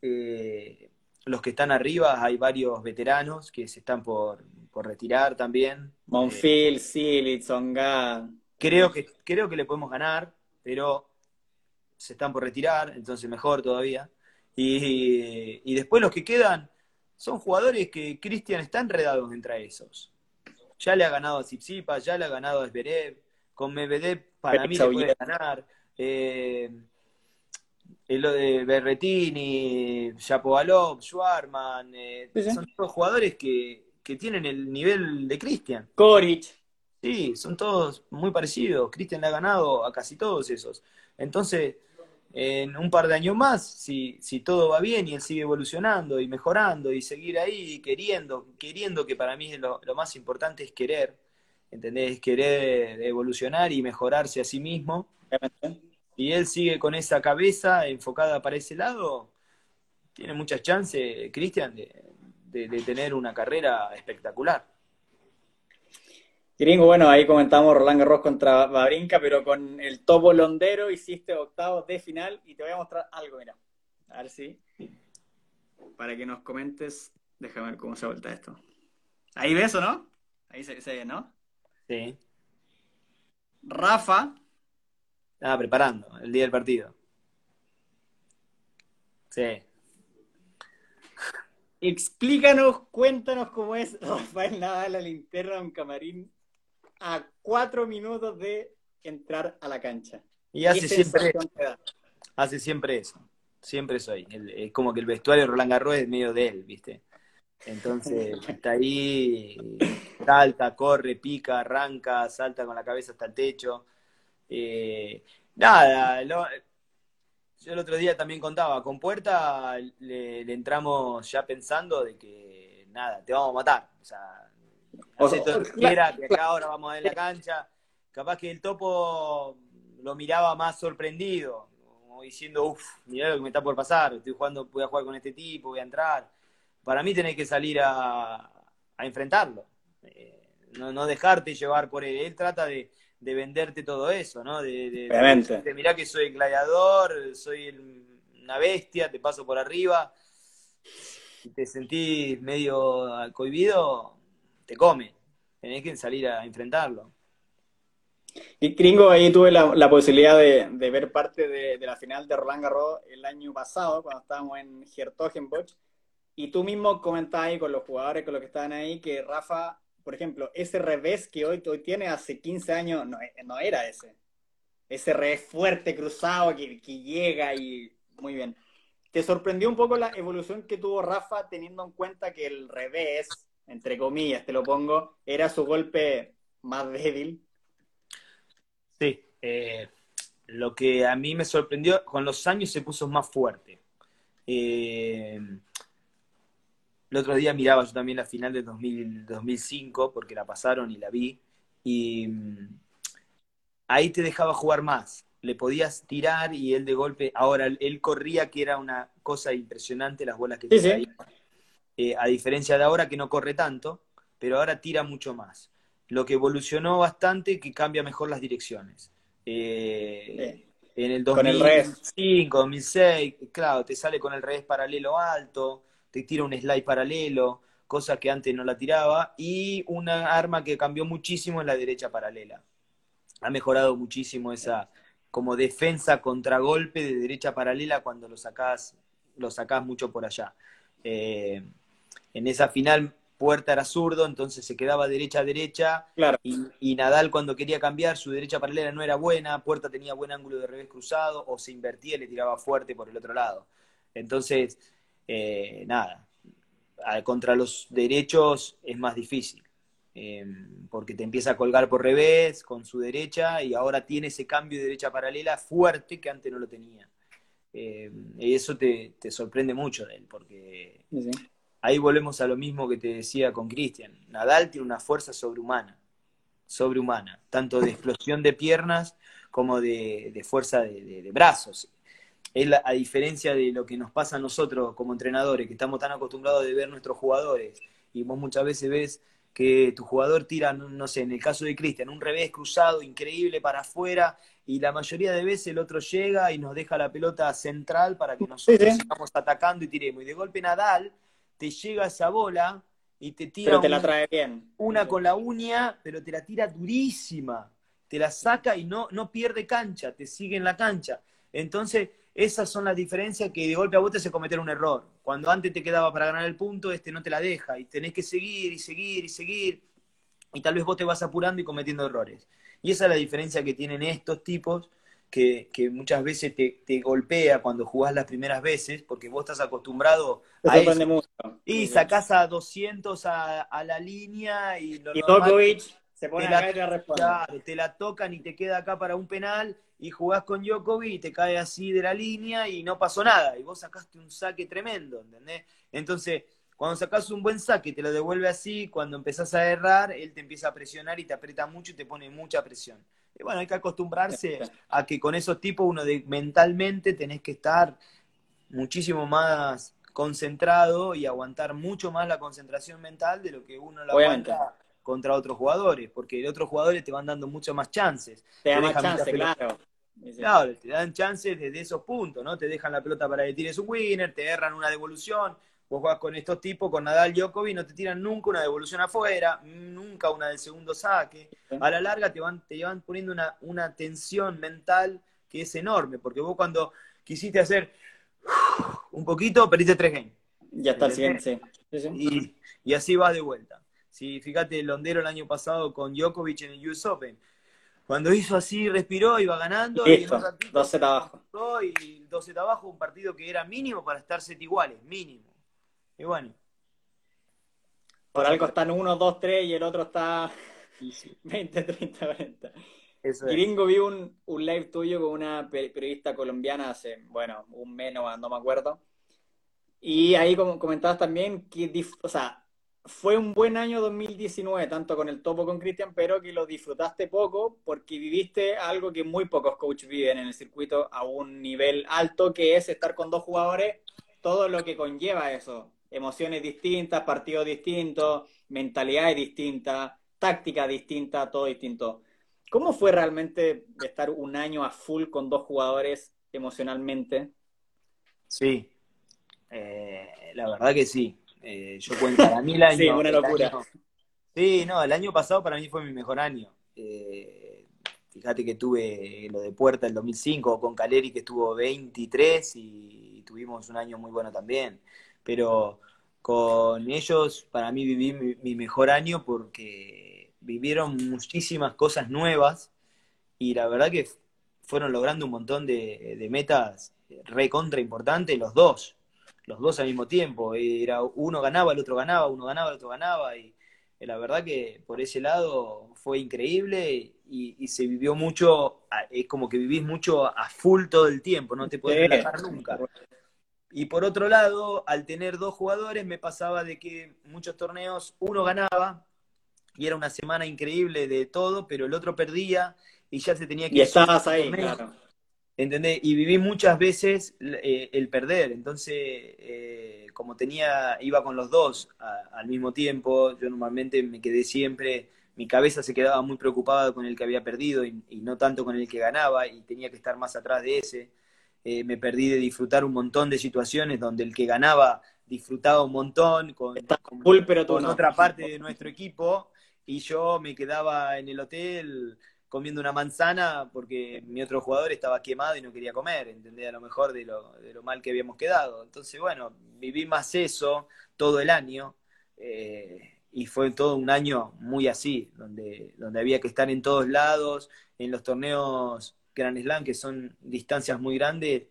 Eh, los que están arriba, hay varios veteranos que se están por, por retirar también. Monfil, eh, Onga. Creo que, creo que le podemos ganar, pero se están por retirar, entonces mejor todavía. Y, y después los que quedan son jugadores que Cristian está enredado entre esos. Ya le ha ganado a Zipzipa, ya le ha ganado a Zverev, con Medvedev para mí le puede ganar. Eh, lo de Berretini, Shapovalov, Schwarman, eh, sí, son todos jugadores que, que, tienen el nivel de Cristian. Koric. Sí, son todos muy parecidos. Cristian le ha ganado a casi todos esos. Entonces, en un par de años más, si, si todo va bien y él sigue evolucionando y mejorando y seguir ahí queriendo, queriendo que para mí lo, lo más importante es querer, ¿entendés? Querer evolucionar y mejorarse a sí mismo. Y él sigue con esa cabeza enfocada para ese lado, tiene muchas chances, Cristian, de, de, de, tener una carrera espectacular. Gringo, bueno, ahí comentamos Roland Garros contra Babrinka, pero con el topo londero hiciste octavos de final y te voy a mostrar algo, mira. A ver si. Para que nos comentes, déjame ver cómo se vuelta esto. Ahí ves o no? Ahí se, se ve, ¿no? Sí. Rafa estaba preparando el día del partido. Sí. Explícanos, cuéntanos cómo es Rafael Nadal la linterna en un camarín a cuatro minutos de entrar a la cancha. Y hace siempre, hace siempre eso. Siempre soy. Es como que el vestuario de Roland Garros es medio de él, ¿viste? Entonces *laughs* está ahí, salta, corre, pica, arranca, salta con la cabeza hasta el techo. Eh, nada, lo, yo el otro día también contaba, con Puerta le, le, entramos ya pensando de que, nada, te vamos a matar. O sea, todo lo que quiera, que acá ahora vamos a ver la cancha. Capaz que el topo lo miraba más sorprendido, como diciendo, uff, mirá lo que me está por pasar, estoy jugando, voy a jugar con este tipo, voy a entrar. Para mí tenés que salir a, a enfrentarlo. Eh, no, no dejarte llevar por él. Él trata de, de venderte todo eso, ¿no? De, de, Obviamente. de, de mirá que soy gladiador, soy el, una bestia, te paso por arriba. Si te sentís medio cohibido, te come. Tenés que salir a enfrentarlo. Y Gringo, ahí tuve la, la posibilidad de, de, ver parte de, de, la final de Roland Garros el año pasado, cuando estábamos en Hertogenbosch, y tú mismo comentabas ahí con los jugadores, con los que estaban ahí, que Rafa por ejemplo, ese revés que hoy, hoy tiene hace 15 años no, no era ese. Ese revés fuerte, cruzado, que, que, llega y muy bien. ¿Te sorprendió un poco la evolución que tuvo Rafa teniendo en cuenta que el revés, entre comillas, te lo pongo, era su golpe más débil? Sí, eh, lo que a mí me sorprendió, con los años se puso más fuerte. Eh, el otro día miraba yo también la final de 2005, porque la pasaron y la vi, y mm, ahí te dejaba jugar más. Le podías tirar y él de golpe, ahora él corría que era una cosa impresionante las bolas que sí, eh, a diferencia de ahora que no corre tanto, pero ahora tira mucho más. Lo que evolucionó bastante que cambia mejor las direcciones. Eh, en el 2005, 2006, claro, te sale con el revés paralelo alto, te tira un slide paralelo, cosa que antes no la tiraba, y una arma que cambió muchísimo en la derecha paralela. Ha mejorado muchísimo esa, como defensa contragolpe de derecha paralela cuando lo sacás, lo sacás mucho por allá. Eh, en esa final Puerta era zurdo, entonces se quedaba derecha a derecha. Claro. Y, Nadal cuando quería cambiar, su derecha paralela no era buena, Puerta tenía buen ángulo de revés cruzado, o se invertía y le tiraba fuerte por el otro lado. Entonces, eh, nada, contra los derechos es más difícil. Em, porque te empieza a colgar por revés con su derecha y ahora tiene ese cambio de derecha paralela fuerte que antes no lo tenía. Em, y eso te, sorprende mucho de él, porque ahí volvemos a lo mismo que te decía con Cristian. Nadal tiene una fuerza sobrehumana, sobrehumana, tanto de explosión de piernas como de, fuerza de, brazos. A diferencia de lo que nos pasa a nosotros como entrenadores, que estamos tan acostumbrados de ver nuestros jugadores, y vos muchas veces ves que tu jugador tira, no sé, en el caso de Cristian, un revés cruzado increíble para afuera y la mayoría de veces el otro llega y nos deja la pelota central para que nosotros sigamos atacando y tiremos. Y de golpe Nadal te llega esa bola y te tira te la trae bien. una con la uña, pero te la tira durísima. Te la saca y no, no pierde cancha, te sigue en la cancha. Entonces, esas son las diferencias que de golpe a vos te hace cometer un error. Cuando antes te quedaba para ganar el punto, este no te la deja y tenés que seguir y seguir y seguir. Y tal vez vos te vas apurando y cometiendo errores. Y esa es la diferencia que tienen estos tipos que, muchas veces te, golpea cuando jugás las primeras veces, porque vos estás acostumbrado a eso. Y sacás a 200 a, la línea y... Lo y Djokovic se pone te la, te la tocan y te queda acá para un penal y jugás con Djokovic y te cae así de la línea y no pasó nada. Y vos sacaste un saque tremendo, ¿entendés? Entonces, cuando sacás un buen saque, te lo devuelve así, cuando empezás a errar, él te empieza a presionar y te aprieta mucho y te pone mucha presión. Y bueno, hay que acostumbrarse a que con esos tipos uno de, mentalmente tenés que estar muchísimo más concentrado y aguantar mucho más la concentración mental de lo que uno la aguanta contra otros jugadores, porque otros jugadores te van dando muchas más chances. Te, dan más chances, claro. Claro, te dan chances desde esos puntos, ¿no? Te dejan la pelota para que tires un winner, te erran una devolución. Vos jugás con estos tipos, con Nadal Djokovic, no te tiran nunca una devolución afuera, nunca una del segundo saque. A la larga te van, te van poniendo una, una tensión mental que es enorme, porque vos cuando quisiste hacer un poquito, perdiste tres games. Ya está el siguiente, Y, y así vas de vuelta. Si fíjate el Londero el año pasado con Djokovic en el US Open, cuando hizo así, respiró, iba ganando. y 12 abajo. Y 12 abajo, un partido que era mínimo para estar set iguales, mínimo. Y bueno. Por algo están 1, 2, 3 y el otro está 20, 30, 40. Eso Gringo, vi un, un, live tuyo con una periodista colombiana hace, bueno, un mes, no, no me acuerdo. Y ahí comentabas también que, o sea, fue un buen año 2019, tanto con el topo con Cristian, pero que lo disfrutaste poco porque viviste algo que muy pocos coaches viven en el circuito a un nivel alto, que es estar con dos jugadores, todo lo que conlleva eso. Emociones distintas, partidos distintos, mentalidades distintas, táctica distinta, todo distinto. ¿Cómo fue realmente estar un año a full con dos jugadores emocionalmente? Sí, eh, la verdad que sí eh, yo cuento, para mí el *laughs* año... sí, una locura. sí, no, el año pasado para mí fue mi mejor año. Eh, fíjate que tuve lo de Puerta el 2005 con Caleri que estuvo 23 y tuvimos un año muy bueno también. Pero con ellos para mí viví mi, mejor año porque vivieron muchísimas cosas nuevas y la verdad que fueron logrando un montón de, metas recontra importante, los dos, los dos al mismo tiempo. Era uno ganaba, el otro ganaba, uno ganaba, el otro ganaba. Y la verdad que por ese lado fue increíble y, se vivió mucho, es como que vivís mucho a full todo el tiempo, no te puedes relajar nunca. Y por otro lado, al tener dos jugadores, me pasaba de que muchos torneos uno ganaba y era una semana increíble de todo, pero el otro perdía y ya se tenía que... Y estabas ahí, claro. ¿Entendés? Y viví muchas veces eh, el perder, entonces eh, como tenía, iba con los dos al mismo tiempo, yo normalmente me quedé siempre, mi cabeza se quedaba muy preocupada con el que había perdido y, no tanto con el que ganaba y tenía que estar más atrás de ese. Eh, me perdí de disfrutar un montón de situaciones donde el que ganaba disfrutaba un montón con, con, otra parte de nuestro equipo y yo me quedaba en el hotel comiendo una manzana porque mi otro jugador estaba quemado y no quería comer, ¿entendés? A lo mejor de lo, de lo mal que habíamos quedado. Entonces, bueno, viví más eso todo el año eh, y fue todo un año muy así, donde, donde había que estar en todos lados, en los torneos Grand Slam, que son distancias muy grandes,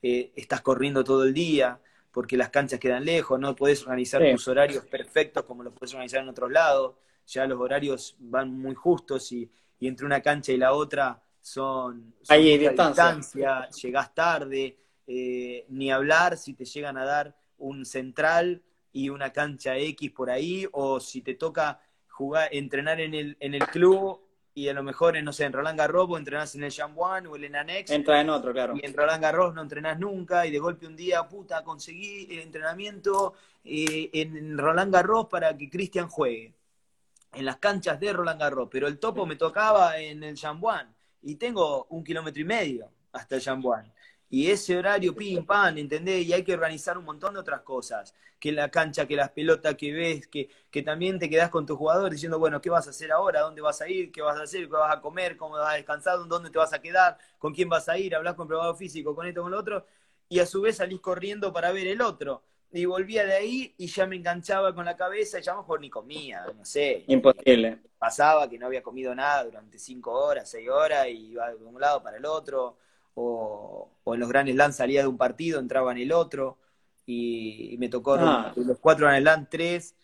eh, estás corriendo todo el día porque las canchas quedan lejos, no puedes organizar tus horarios perfectos como los puedes organizar en otros lados, ya los horarios van muy justos y y entre una cancha y la otra son, Hay distancia. llegás tarde, eh, ni hablar si te llegan a dar un central y una cancha X por ahí, o si te toca jugar, entrenar en el, en el club y a lo mejor, no sé, en Roland Garros o entrenás en el Jambuan o en Anex. Entra en otro, claro. Y en Roland Garros no entrenás nunca y de golpe un día, puta, conseguí el entrenamiento eh, en Roland Garros para que Cristian juegue en las canchas de Roland Garros, pero el topo me tocaba en el Jambuan y tengo un kilómetro y medio hasta el Jambuan. Y ese horario, pim, pam, ¿entendés? Y hay que organizar un montón de otras cosas. Que la cancha, que las pelotas que ves, que, que también te quedás con tu jugador diciendo, bueno, ¿qué vas a hacer ahora? ¿Dónde vas a ir? ¿Qué vas a hacer? ¿Qué vas a comer? ¿Cómo vas a descansar? ¿Dónde te vas a quedar? ¿Con quién vas a ir? ¿Hablas con probado físico? ¿Con esto? ¿Con lo otro? Y a su vez salís corriendo para ver el otro y volvía de ahí y ya me enganchaba con la cabeza y ya mejor ni comía, no sé. Imposible. Pasaba que no había comido nada durante cinco horas, seis horas y iba de un lado para el otro. O, en los grandes Slam salía de un partido, entraba en el otro. Y, me tocó ah. los cuatro Grand Slam, tres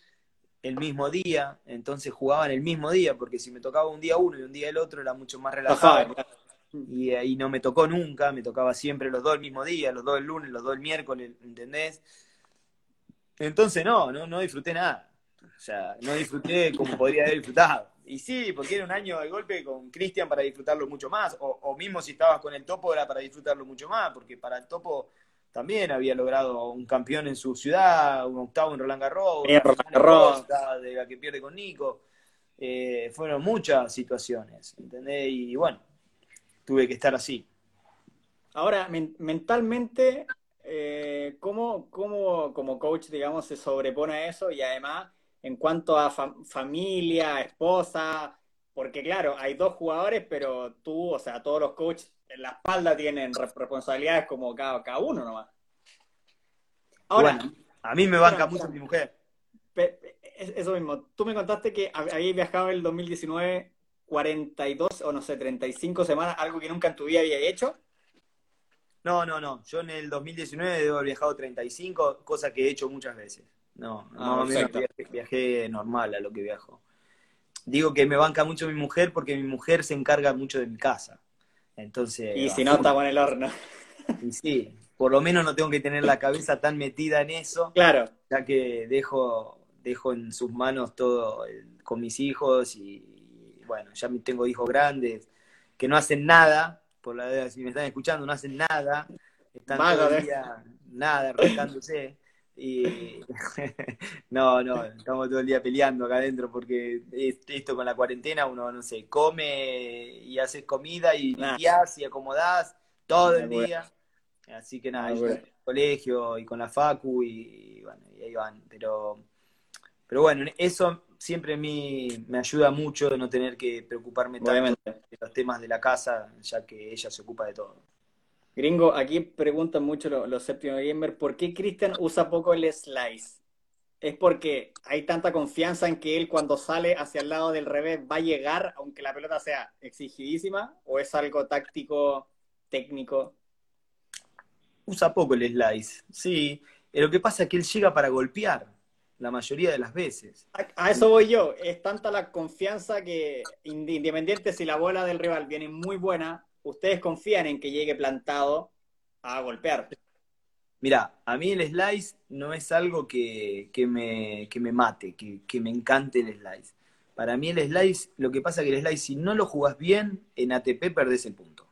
el mismo día. Entonces jugaban el mismo día, porque si me tocaba un día uno y un día el otro era mucho más relajado. Y ahí no me tocó nunca, me tocaba siempre los dos el mismo día, los dos el lunes, los dos el miércoles, ¿entendés? Entonces no, no, no disfruté nada. O sea, no disfruté como podría haber disfrutado. Y sí, porque era un año de golpe con Cristian para disfrutarlo mucho más. O, mismo si estabas con el Topo era para disfrutarlo mucho más, porque para el Topo también había logrado un campeón en su ciudad, un octavo en Roland Garros, de la que pierde con Nico. Eh, fueron muchas situaciones, ¿entendés? Y bueno, tuve que estar así. Ahora, mentalmente, eh, ¿cómo, ¿cómo, como coach, digamos, se sobrepone a eso? Y además, en cuanto a familia, esposa, porque claro, hay dos jugadores, pero tú, o sea, todos los coaches en la espalda tienen responsabilidades como cada, cada uno nomás. Ahora, a mí me banca mucho mi mujer. Eso mismo, tú me contaste que habías viajado en el 2019 42 o no sé, 35 semanas, algo que nunca en tu vida había hecho. No, no, no. Yo en el 2019 debo haber viajado 35, cosa que he hecho muchas veces. No, no, ah, viajé, normal a lo que viajo. Digo que me banca mucho mi mujer porque mi mujer se encarga mucho de mi casa. Entonces. Y si no, estamos en el horno. Y sí, por lo menos no tengo que tener la cabeza tan metida en eso. Claro. Ya que dejo, dejo en sus manos todo con mis hijos y, bueno, ya tengo hijos grandes que no hacen nada, por la si me están escuchando, no hacen nada, están todo el día, nada, arrancándose. Y *laughs* no, no, estamos todo el día peleando acá adentro porque esto con la cuarentena uno, no sé, come y haces comida y limpias y acomodás todo el día. Así que nada, el colegio y con la facu y, bueno, y ahí van. Pero, pero bueno, eso siempre a mí me ayuda mucho de no tener que preocuparme tanto de los temas de la casa, ya que ella se ocupa de todo. Gringo, aquí preguntan mucho los, los séptimos gamer, ¿por qué Cristian usa poco el slice? ¿Es porque hay tanta confianza en que él cuando sale hacia el lado del revés va a llegar, aunque la pelota sea exigidísima? ¿O es algo táctico, técnico? usa poco el slice, sí. Lo que pasa es que él llega para golpear la mayoría de las veces. A, eso voy yo. Es tanta la confianza que, independiente si la bola del rival viene muy buena, ustedes confían en que llegue plantado a golpear. Mira, a mí el slice no es algo que, me, me, mate, que, me encante el slice. Para mí el slice, lo que pasa es que el slice, si no lo jugás bien, en ATP perdés el punto.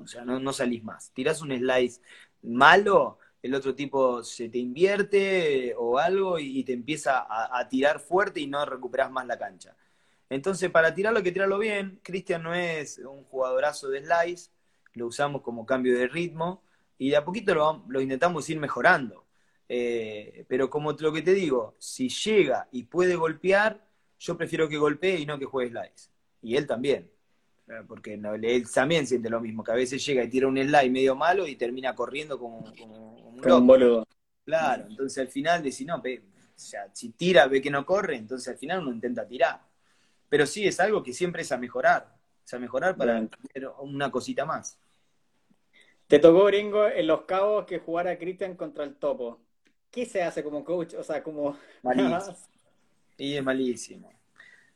O sea, no, no salís más. Tirás un slice malo, el otro tipo se te invierte o algo y, te empieza a, tirar fuerte y no recuperas más la cancha. Entonces, para tirarlo que tirarlo bien. Cristian no es un jugadorazo de slice, lo usamos como cambio de ritmo y de a poquito lo, intentamos ir mejorando. Eh, pero como lo que te digo, si llega y puede golpear, yo prefiero que golpee y no que juegue slice. Y él también. Porque él también siente lo mismo, que a veces llega y tira un slide medio malo y termina corriendo como, un, boludo. Claro, entonces al final decís, no, o sea, si tira, ve que no corre, entonces al final uno intenta tirar. Pero sí, es algo que siempre es a mejorar, es a mejorar para tener una cosita más. Te tocó, Gringo, en Los Cabos que jugara Cristian contra el Topo. ¿Qué se hace como coach? O sea, como... *laughs* Malísimo. y es malísimo.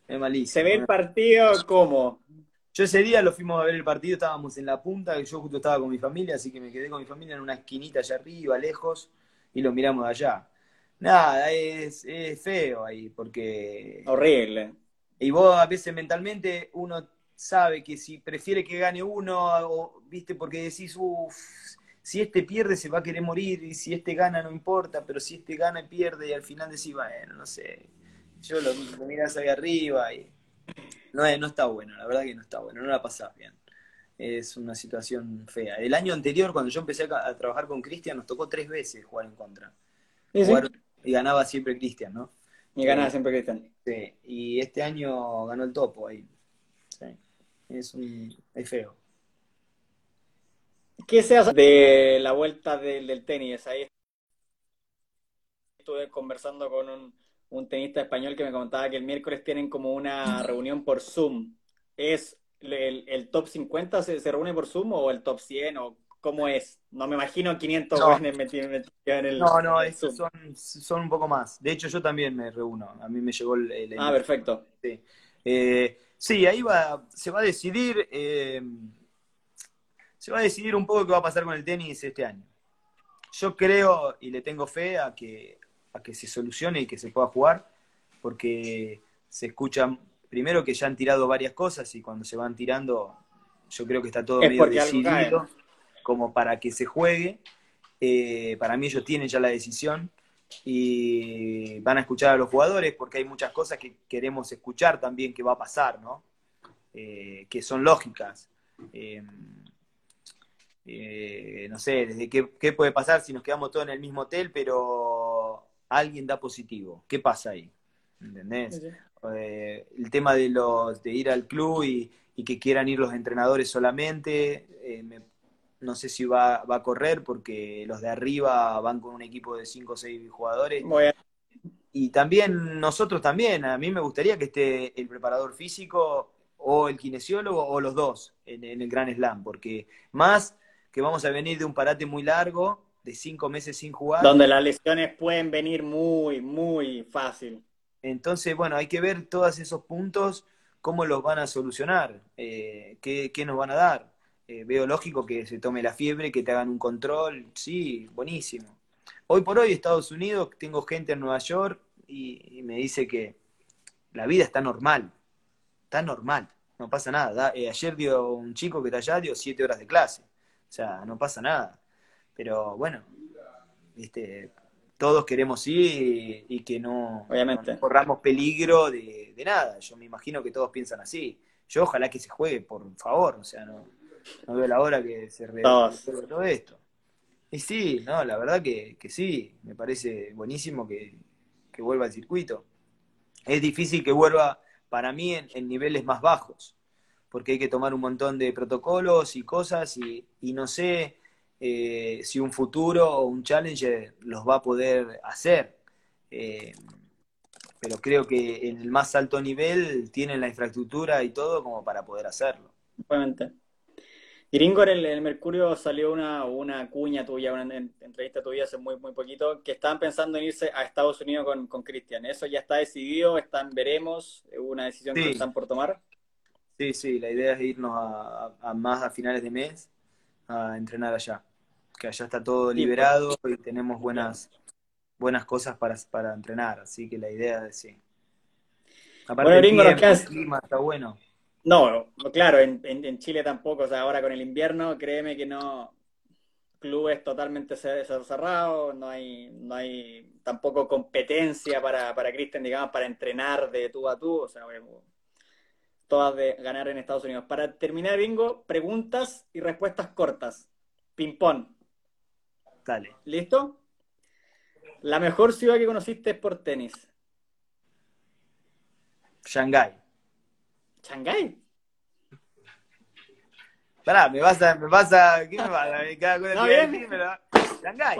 Es malísimo. ¿Se ve el partido como? Yo ese día lo fuimos a ver el partido, estábamos en la punta, yo justo estaba con mi familia, así que me quedé con mi familia en una esquinita allá arriba, lejos, y lo miramos de allá. Nada, es, feo ahí, porque... Horrible. Y vos a veces mentalmente uno sabe que si prefiere que gane uno, o, viste, porque decís, uff, si este pierde se va a querer morir, y si este gana no importa, pero si este gana y pierde, y al final decís, bueno, no sé, yo lo, lo mirás ahí arriba y no, no está bueno, la verdad que no está bueno, no la pasás bien. Es una situación fea. El año anterior, cuando yo empecé a, trabajar con Cristian, nos tocó tres veces jugar en contra. y ganaba siempre Cristian, ¿no? Y ganaba siempre Cristian. Sí, y este año ganó el topo ahí. Sí. Es, es feo. ¿Qué se hace de la vuelta del, del tenis? Ahí estuve conversando con un, un tenista español que me comentaba que el miércoles tienen como una reunión por Zoom. ¿Es el, top 50 se, reúne por Zoom o el top 100 o cómo es? No me imagino 500 no. metidos en el No, no, son, son un poco más. De hecho, yo también me reúno. A mí me llegó el... ah, perfecto. Sí. Eh, sí, ahí va, se va a decidir... Eh, se va a decidir un poco qué va a pasar con el tenis este año. Yo creo y le tengo fe a que que se solucione y que se pueda jugar, porque se escuchan, primero que ya han tirado varias cosas y cuando se van tirando, yo creo que está todo medio decidido como para que se juegue. Eh, para mí ellos tienen ya la decisión y van a escuchar a los jugadores porque hay muchas cosas que queremos escuchar también que va a pasar, ¿no? Eh, que son lógicas. Eh, no sé, desde qué, qué, puede pasar si nos quedamos todos en el mismo hotel, pero alguien da positivo. ¿Qué pasa ahí? ¿Entendés? Eh, el tema de, los, de ir al club y, que quieran ir los entrenadores solamente, eh, no sé si va, va, a correr porque los de arriba van con un equipo de 5 o 6 jugadores. Y también nosotros también, a mí me gustaría que esté el preparador físico o el kinesiólogo o los dos en, en el Gran Slam, porque más que vamos a venir de un parate muy largo, de cinco meses sin jugar. Donde las lesiones pueden venir muy, muy fácil. Entonces, bueno, hay que ver todos esos puntos, cómo los van a solucionar, eh, qué, nos van a dar. Eh, veo lógico que se tome la fiebre, que te hagan un control, sí, buenísimo. Hoy por hoy, Estados Unidos, tengo gente en Nueva York y, me dice que la vida está normal, está normal, no pasa nada. Eh, ayer dio un chico que está allá, dio siete horas de clase, o sea, no pasa nada. Pero bueno, este, todos queremos ir y, que no, Obviamente. corramos peligro de, nada. Yo me imagino que todos piensan así. Yo ojalá que se juegue, por favor. O sea, no, no veo la hora que se resuelva todo esto. Y sí, no, la verdad que, sí, me parece buenísimo que, vuelva al circuito. Es difícil que vuelva para mí en, niveles más bajos, porque hay que tomar un montón de protocolos y cosas y, y no sé eh, si un futuro o un challenger los va a poder hacer. Eh, pero creo que en el más alto nivel tienen la infraestructura y todo como para poder hacerlo. Obviamente. Gringo, en el, Mercurio salió una, una cuña tuya, una entrevista tuya hace muy, muy poquito, que estaban pensando en irse a Estados Unidos con Cristian. ¿Eso ya está decidido? ¿Están, veremos? ¿Una decisión que están por tomar? Sí, sí, la idea es irnos a, más a finales de mes a entrenar allá. Que allá está todo liberado y tenemos buenas, buenas cosas para, para entrenar. Así que la idea es sí. Aparte, bueno, Gringo, el clima está bueno. No, claro, en, Chile tampoco. O sea, ahora con el invierno, créeme que no. Clubes totalmente cerrados, no hay, no hay tampoco competencia para, para Cristian, digamos, para entrenar de tú a tú. O sea, todas de ganar en Estados Unidos. Para terminar, Bingo, preguntas y respuestas cortas. Ping-pong. Dale. ¿Listo? La mejor ciudad que conociste es por tenis. Shanghái. ¿Shanghái? Pará, me vas a, me vas a, ¿qué me vas a? Cada cosa *laughs* *laughs* ¿No bien? Shanghái.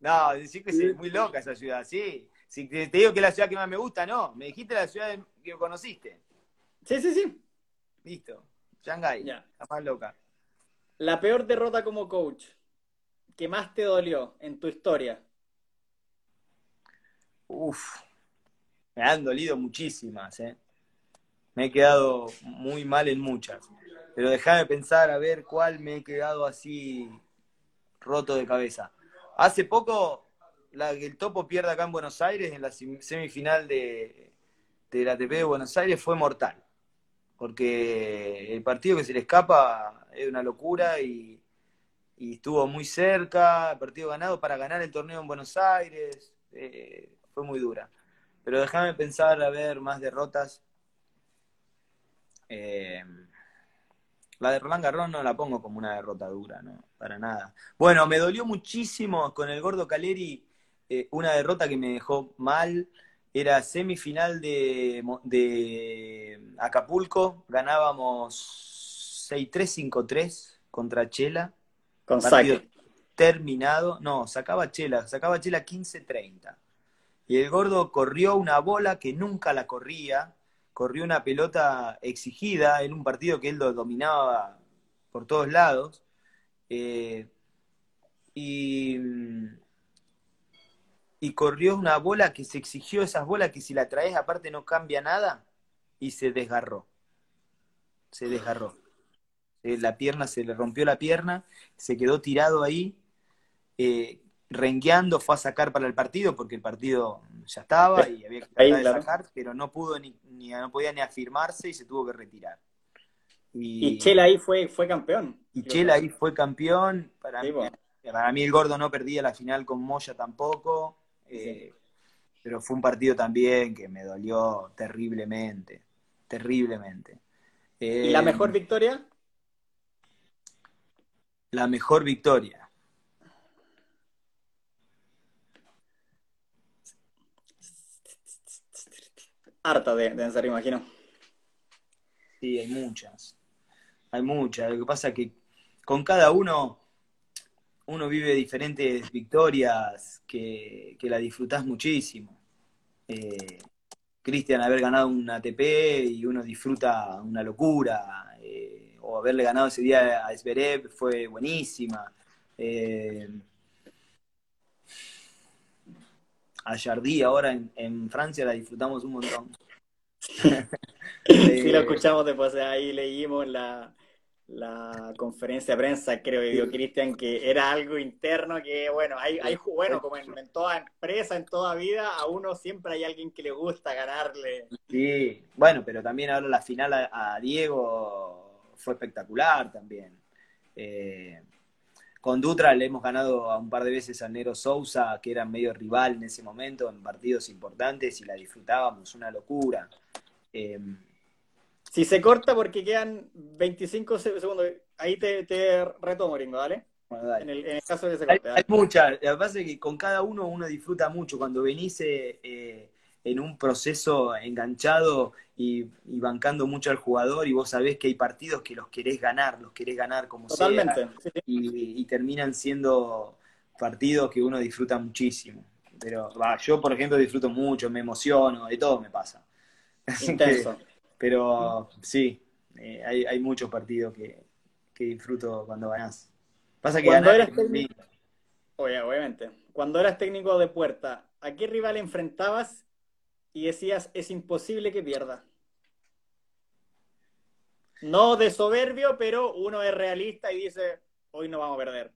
no, decir que es muy loca esa ciudad, sí. Si te, digo que es la ciudad que más me gusta, no. Me dijiste la ciudad que conociste. Sí, sí, sí. Listo. Shanghái. Ya. La más loca. La peor derrota como coach. ¿Qué más te dolió en tu historia? Uf. Me han dolido muchísimas, ¿eh? Me he quedado muy mal en muchas. Pero déjame pensar a ver cuál me he quedado así roto de cabeza. Hace poco, la que el Topo pierde acá en Buenos Aires, en la semifinal de, de la ATP de Buenos Aires, fue mortal. Porque el partido que se le escapa es una locura y, estuvo muy cerca, partido ganado para ganar el torneo en Buenos Aires, eh, fue muy dura. Pero déjame pensar a ver más derrotas. Eh, la de Roland Garros no la pongo como una derrota dura, no, para nada. Bueno, me dolió muchísimo con el gordo Caleri eh, una derrota que me dejó mal. Era semifinal de, de Acapulco, ganábamos 6-3, 5-3 contra Chela. Con saque. Terminado, no, sacaba Chela, sacaba Chela 15-30. Y el gordo corrió una bola que nunca la corría, corrió una pelota exigida en un partido que él lo dominaba por todos lados. Eh, y, y corrió una bola que se exigió esas bolas que si la traes aparte no cambia nada y se desgarró. Se desgarró. Eh, la pierna, se le rompió la pierna, se quedó tirado ahí. Eh, rengueando, fue a sacar para el partido, porque el partido ya estaba y había que sacar, pero no pudo ni, no podía ni afirmarse y se tuvo que retirar. Y, Chela ahí fue, fue campeón. Y Chela ahí fue campeón. Para, mí, para mí el gordo no perdía la final con Moya tampoco. Eh, pero fue un partido también que me dolió terriblemente. Terriblemente. ¿Y la mejor eh, victoria? La mejor victoria. harta de, de ser, imagino. Sí, hay muchas. Hay muchas. Lo que pasa es que con cada uno uno vive diferentes victorias que, que la disfrutás muchísimo. Eh, Cristian haber ganado un ATP y uno disfruta una locura. Eh, o haberle ganado ese día a Zverev fue buenísima. Eh, a Jardí ahora en, Francia la disfrutamos un montón. *laughs* sí, lo *laughs* eh, escuchamos después, ahí leímos la, la conferencia de prensa, creo dio Cristian, que era algo interno que, bueno, hay, bueno, como en, toda empresa, en toda vida, a uno siempre hay alguien que le gusta ganarle. Sí, bueno, pero también ahora la final a, Diego fue espectacular también. Eh, con Dutra le hemos ganado a un par de veces a Nero Sousa, que era medio rival en ese momento, en partidos importantes, y la disfrutábamos, una locura. Em, si se corta porque quedan 25 segundos, ahí te, retomo, Ringo, ¿vale? En, el, caso de que se corte. Hay, muchas, lo que pasa es que con cada uno uno disfruta mucho. Cuando venís eh, en un proceso enganchado y, bancando mucho al jugador y vos sabés que hay partidos que los querés ganar, los querés ganar como Totalmente. sea. Y, terminan siendo partidos que uno disfruta muchísimo. Pero yo, por ejemplo, disfruto mucho, me emociono, de todo me pasa. *laughs* Intenso. Pero sí, eh, hay, muchos partidos que, disfruto cuando ganás. Pasa que cuando eras técnico, obviamente, cuando eras técnico de puerta, ¿a qué rival enfrentabas y decías es imposible que pierda? No de soberbio, pero uno es realista y dice hoy no vamos a perder.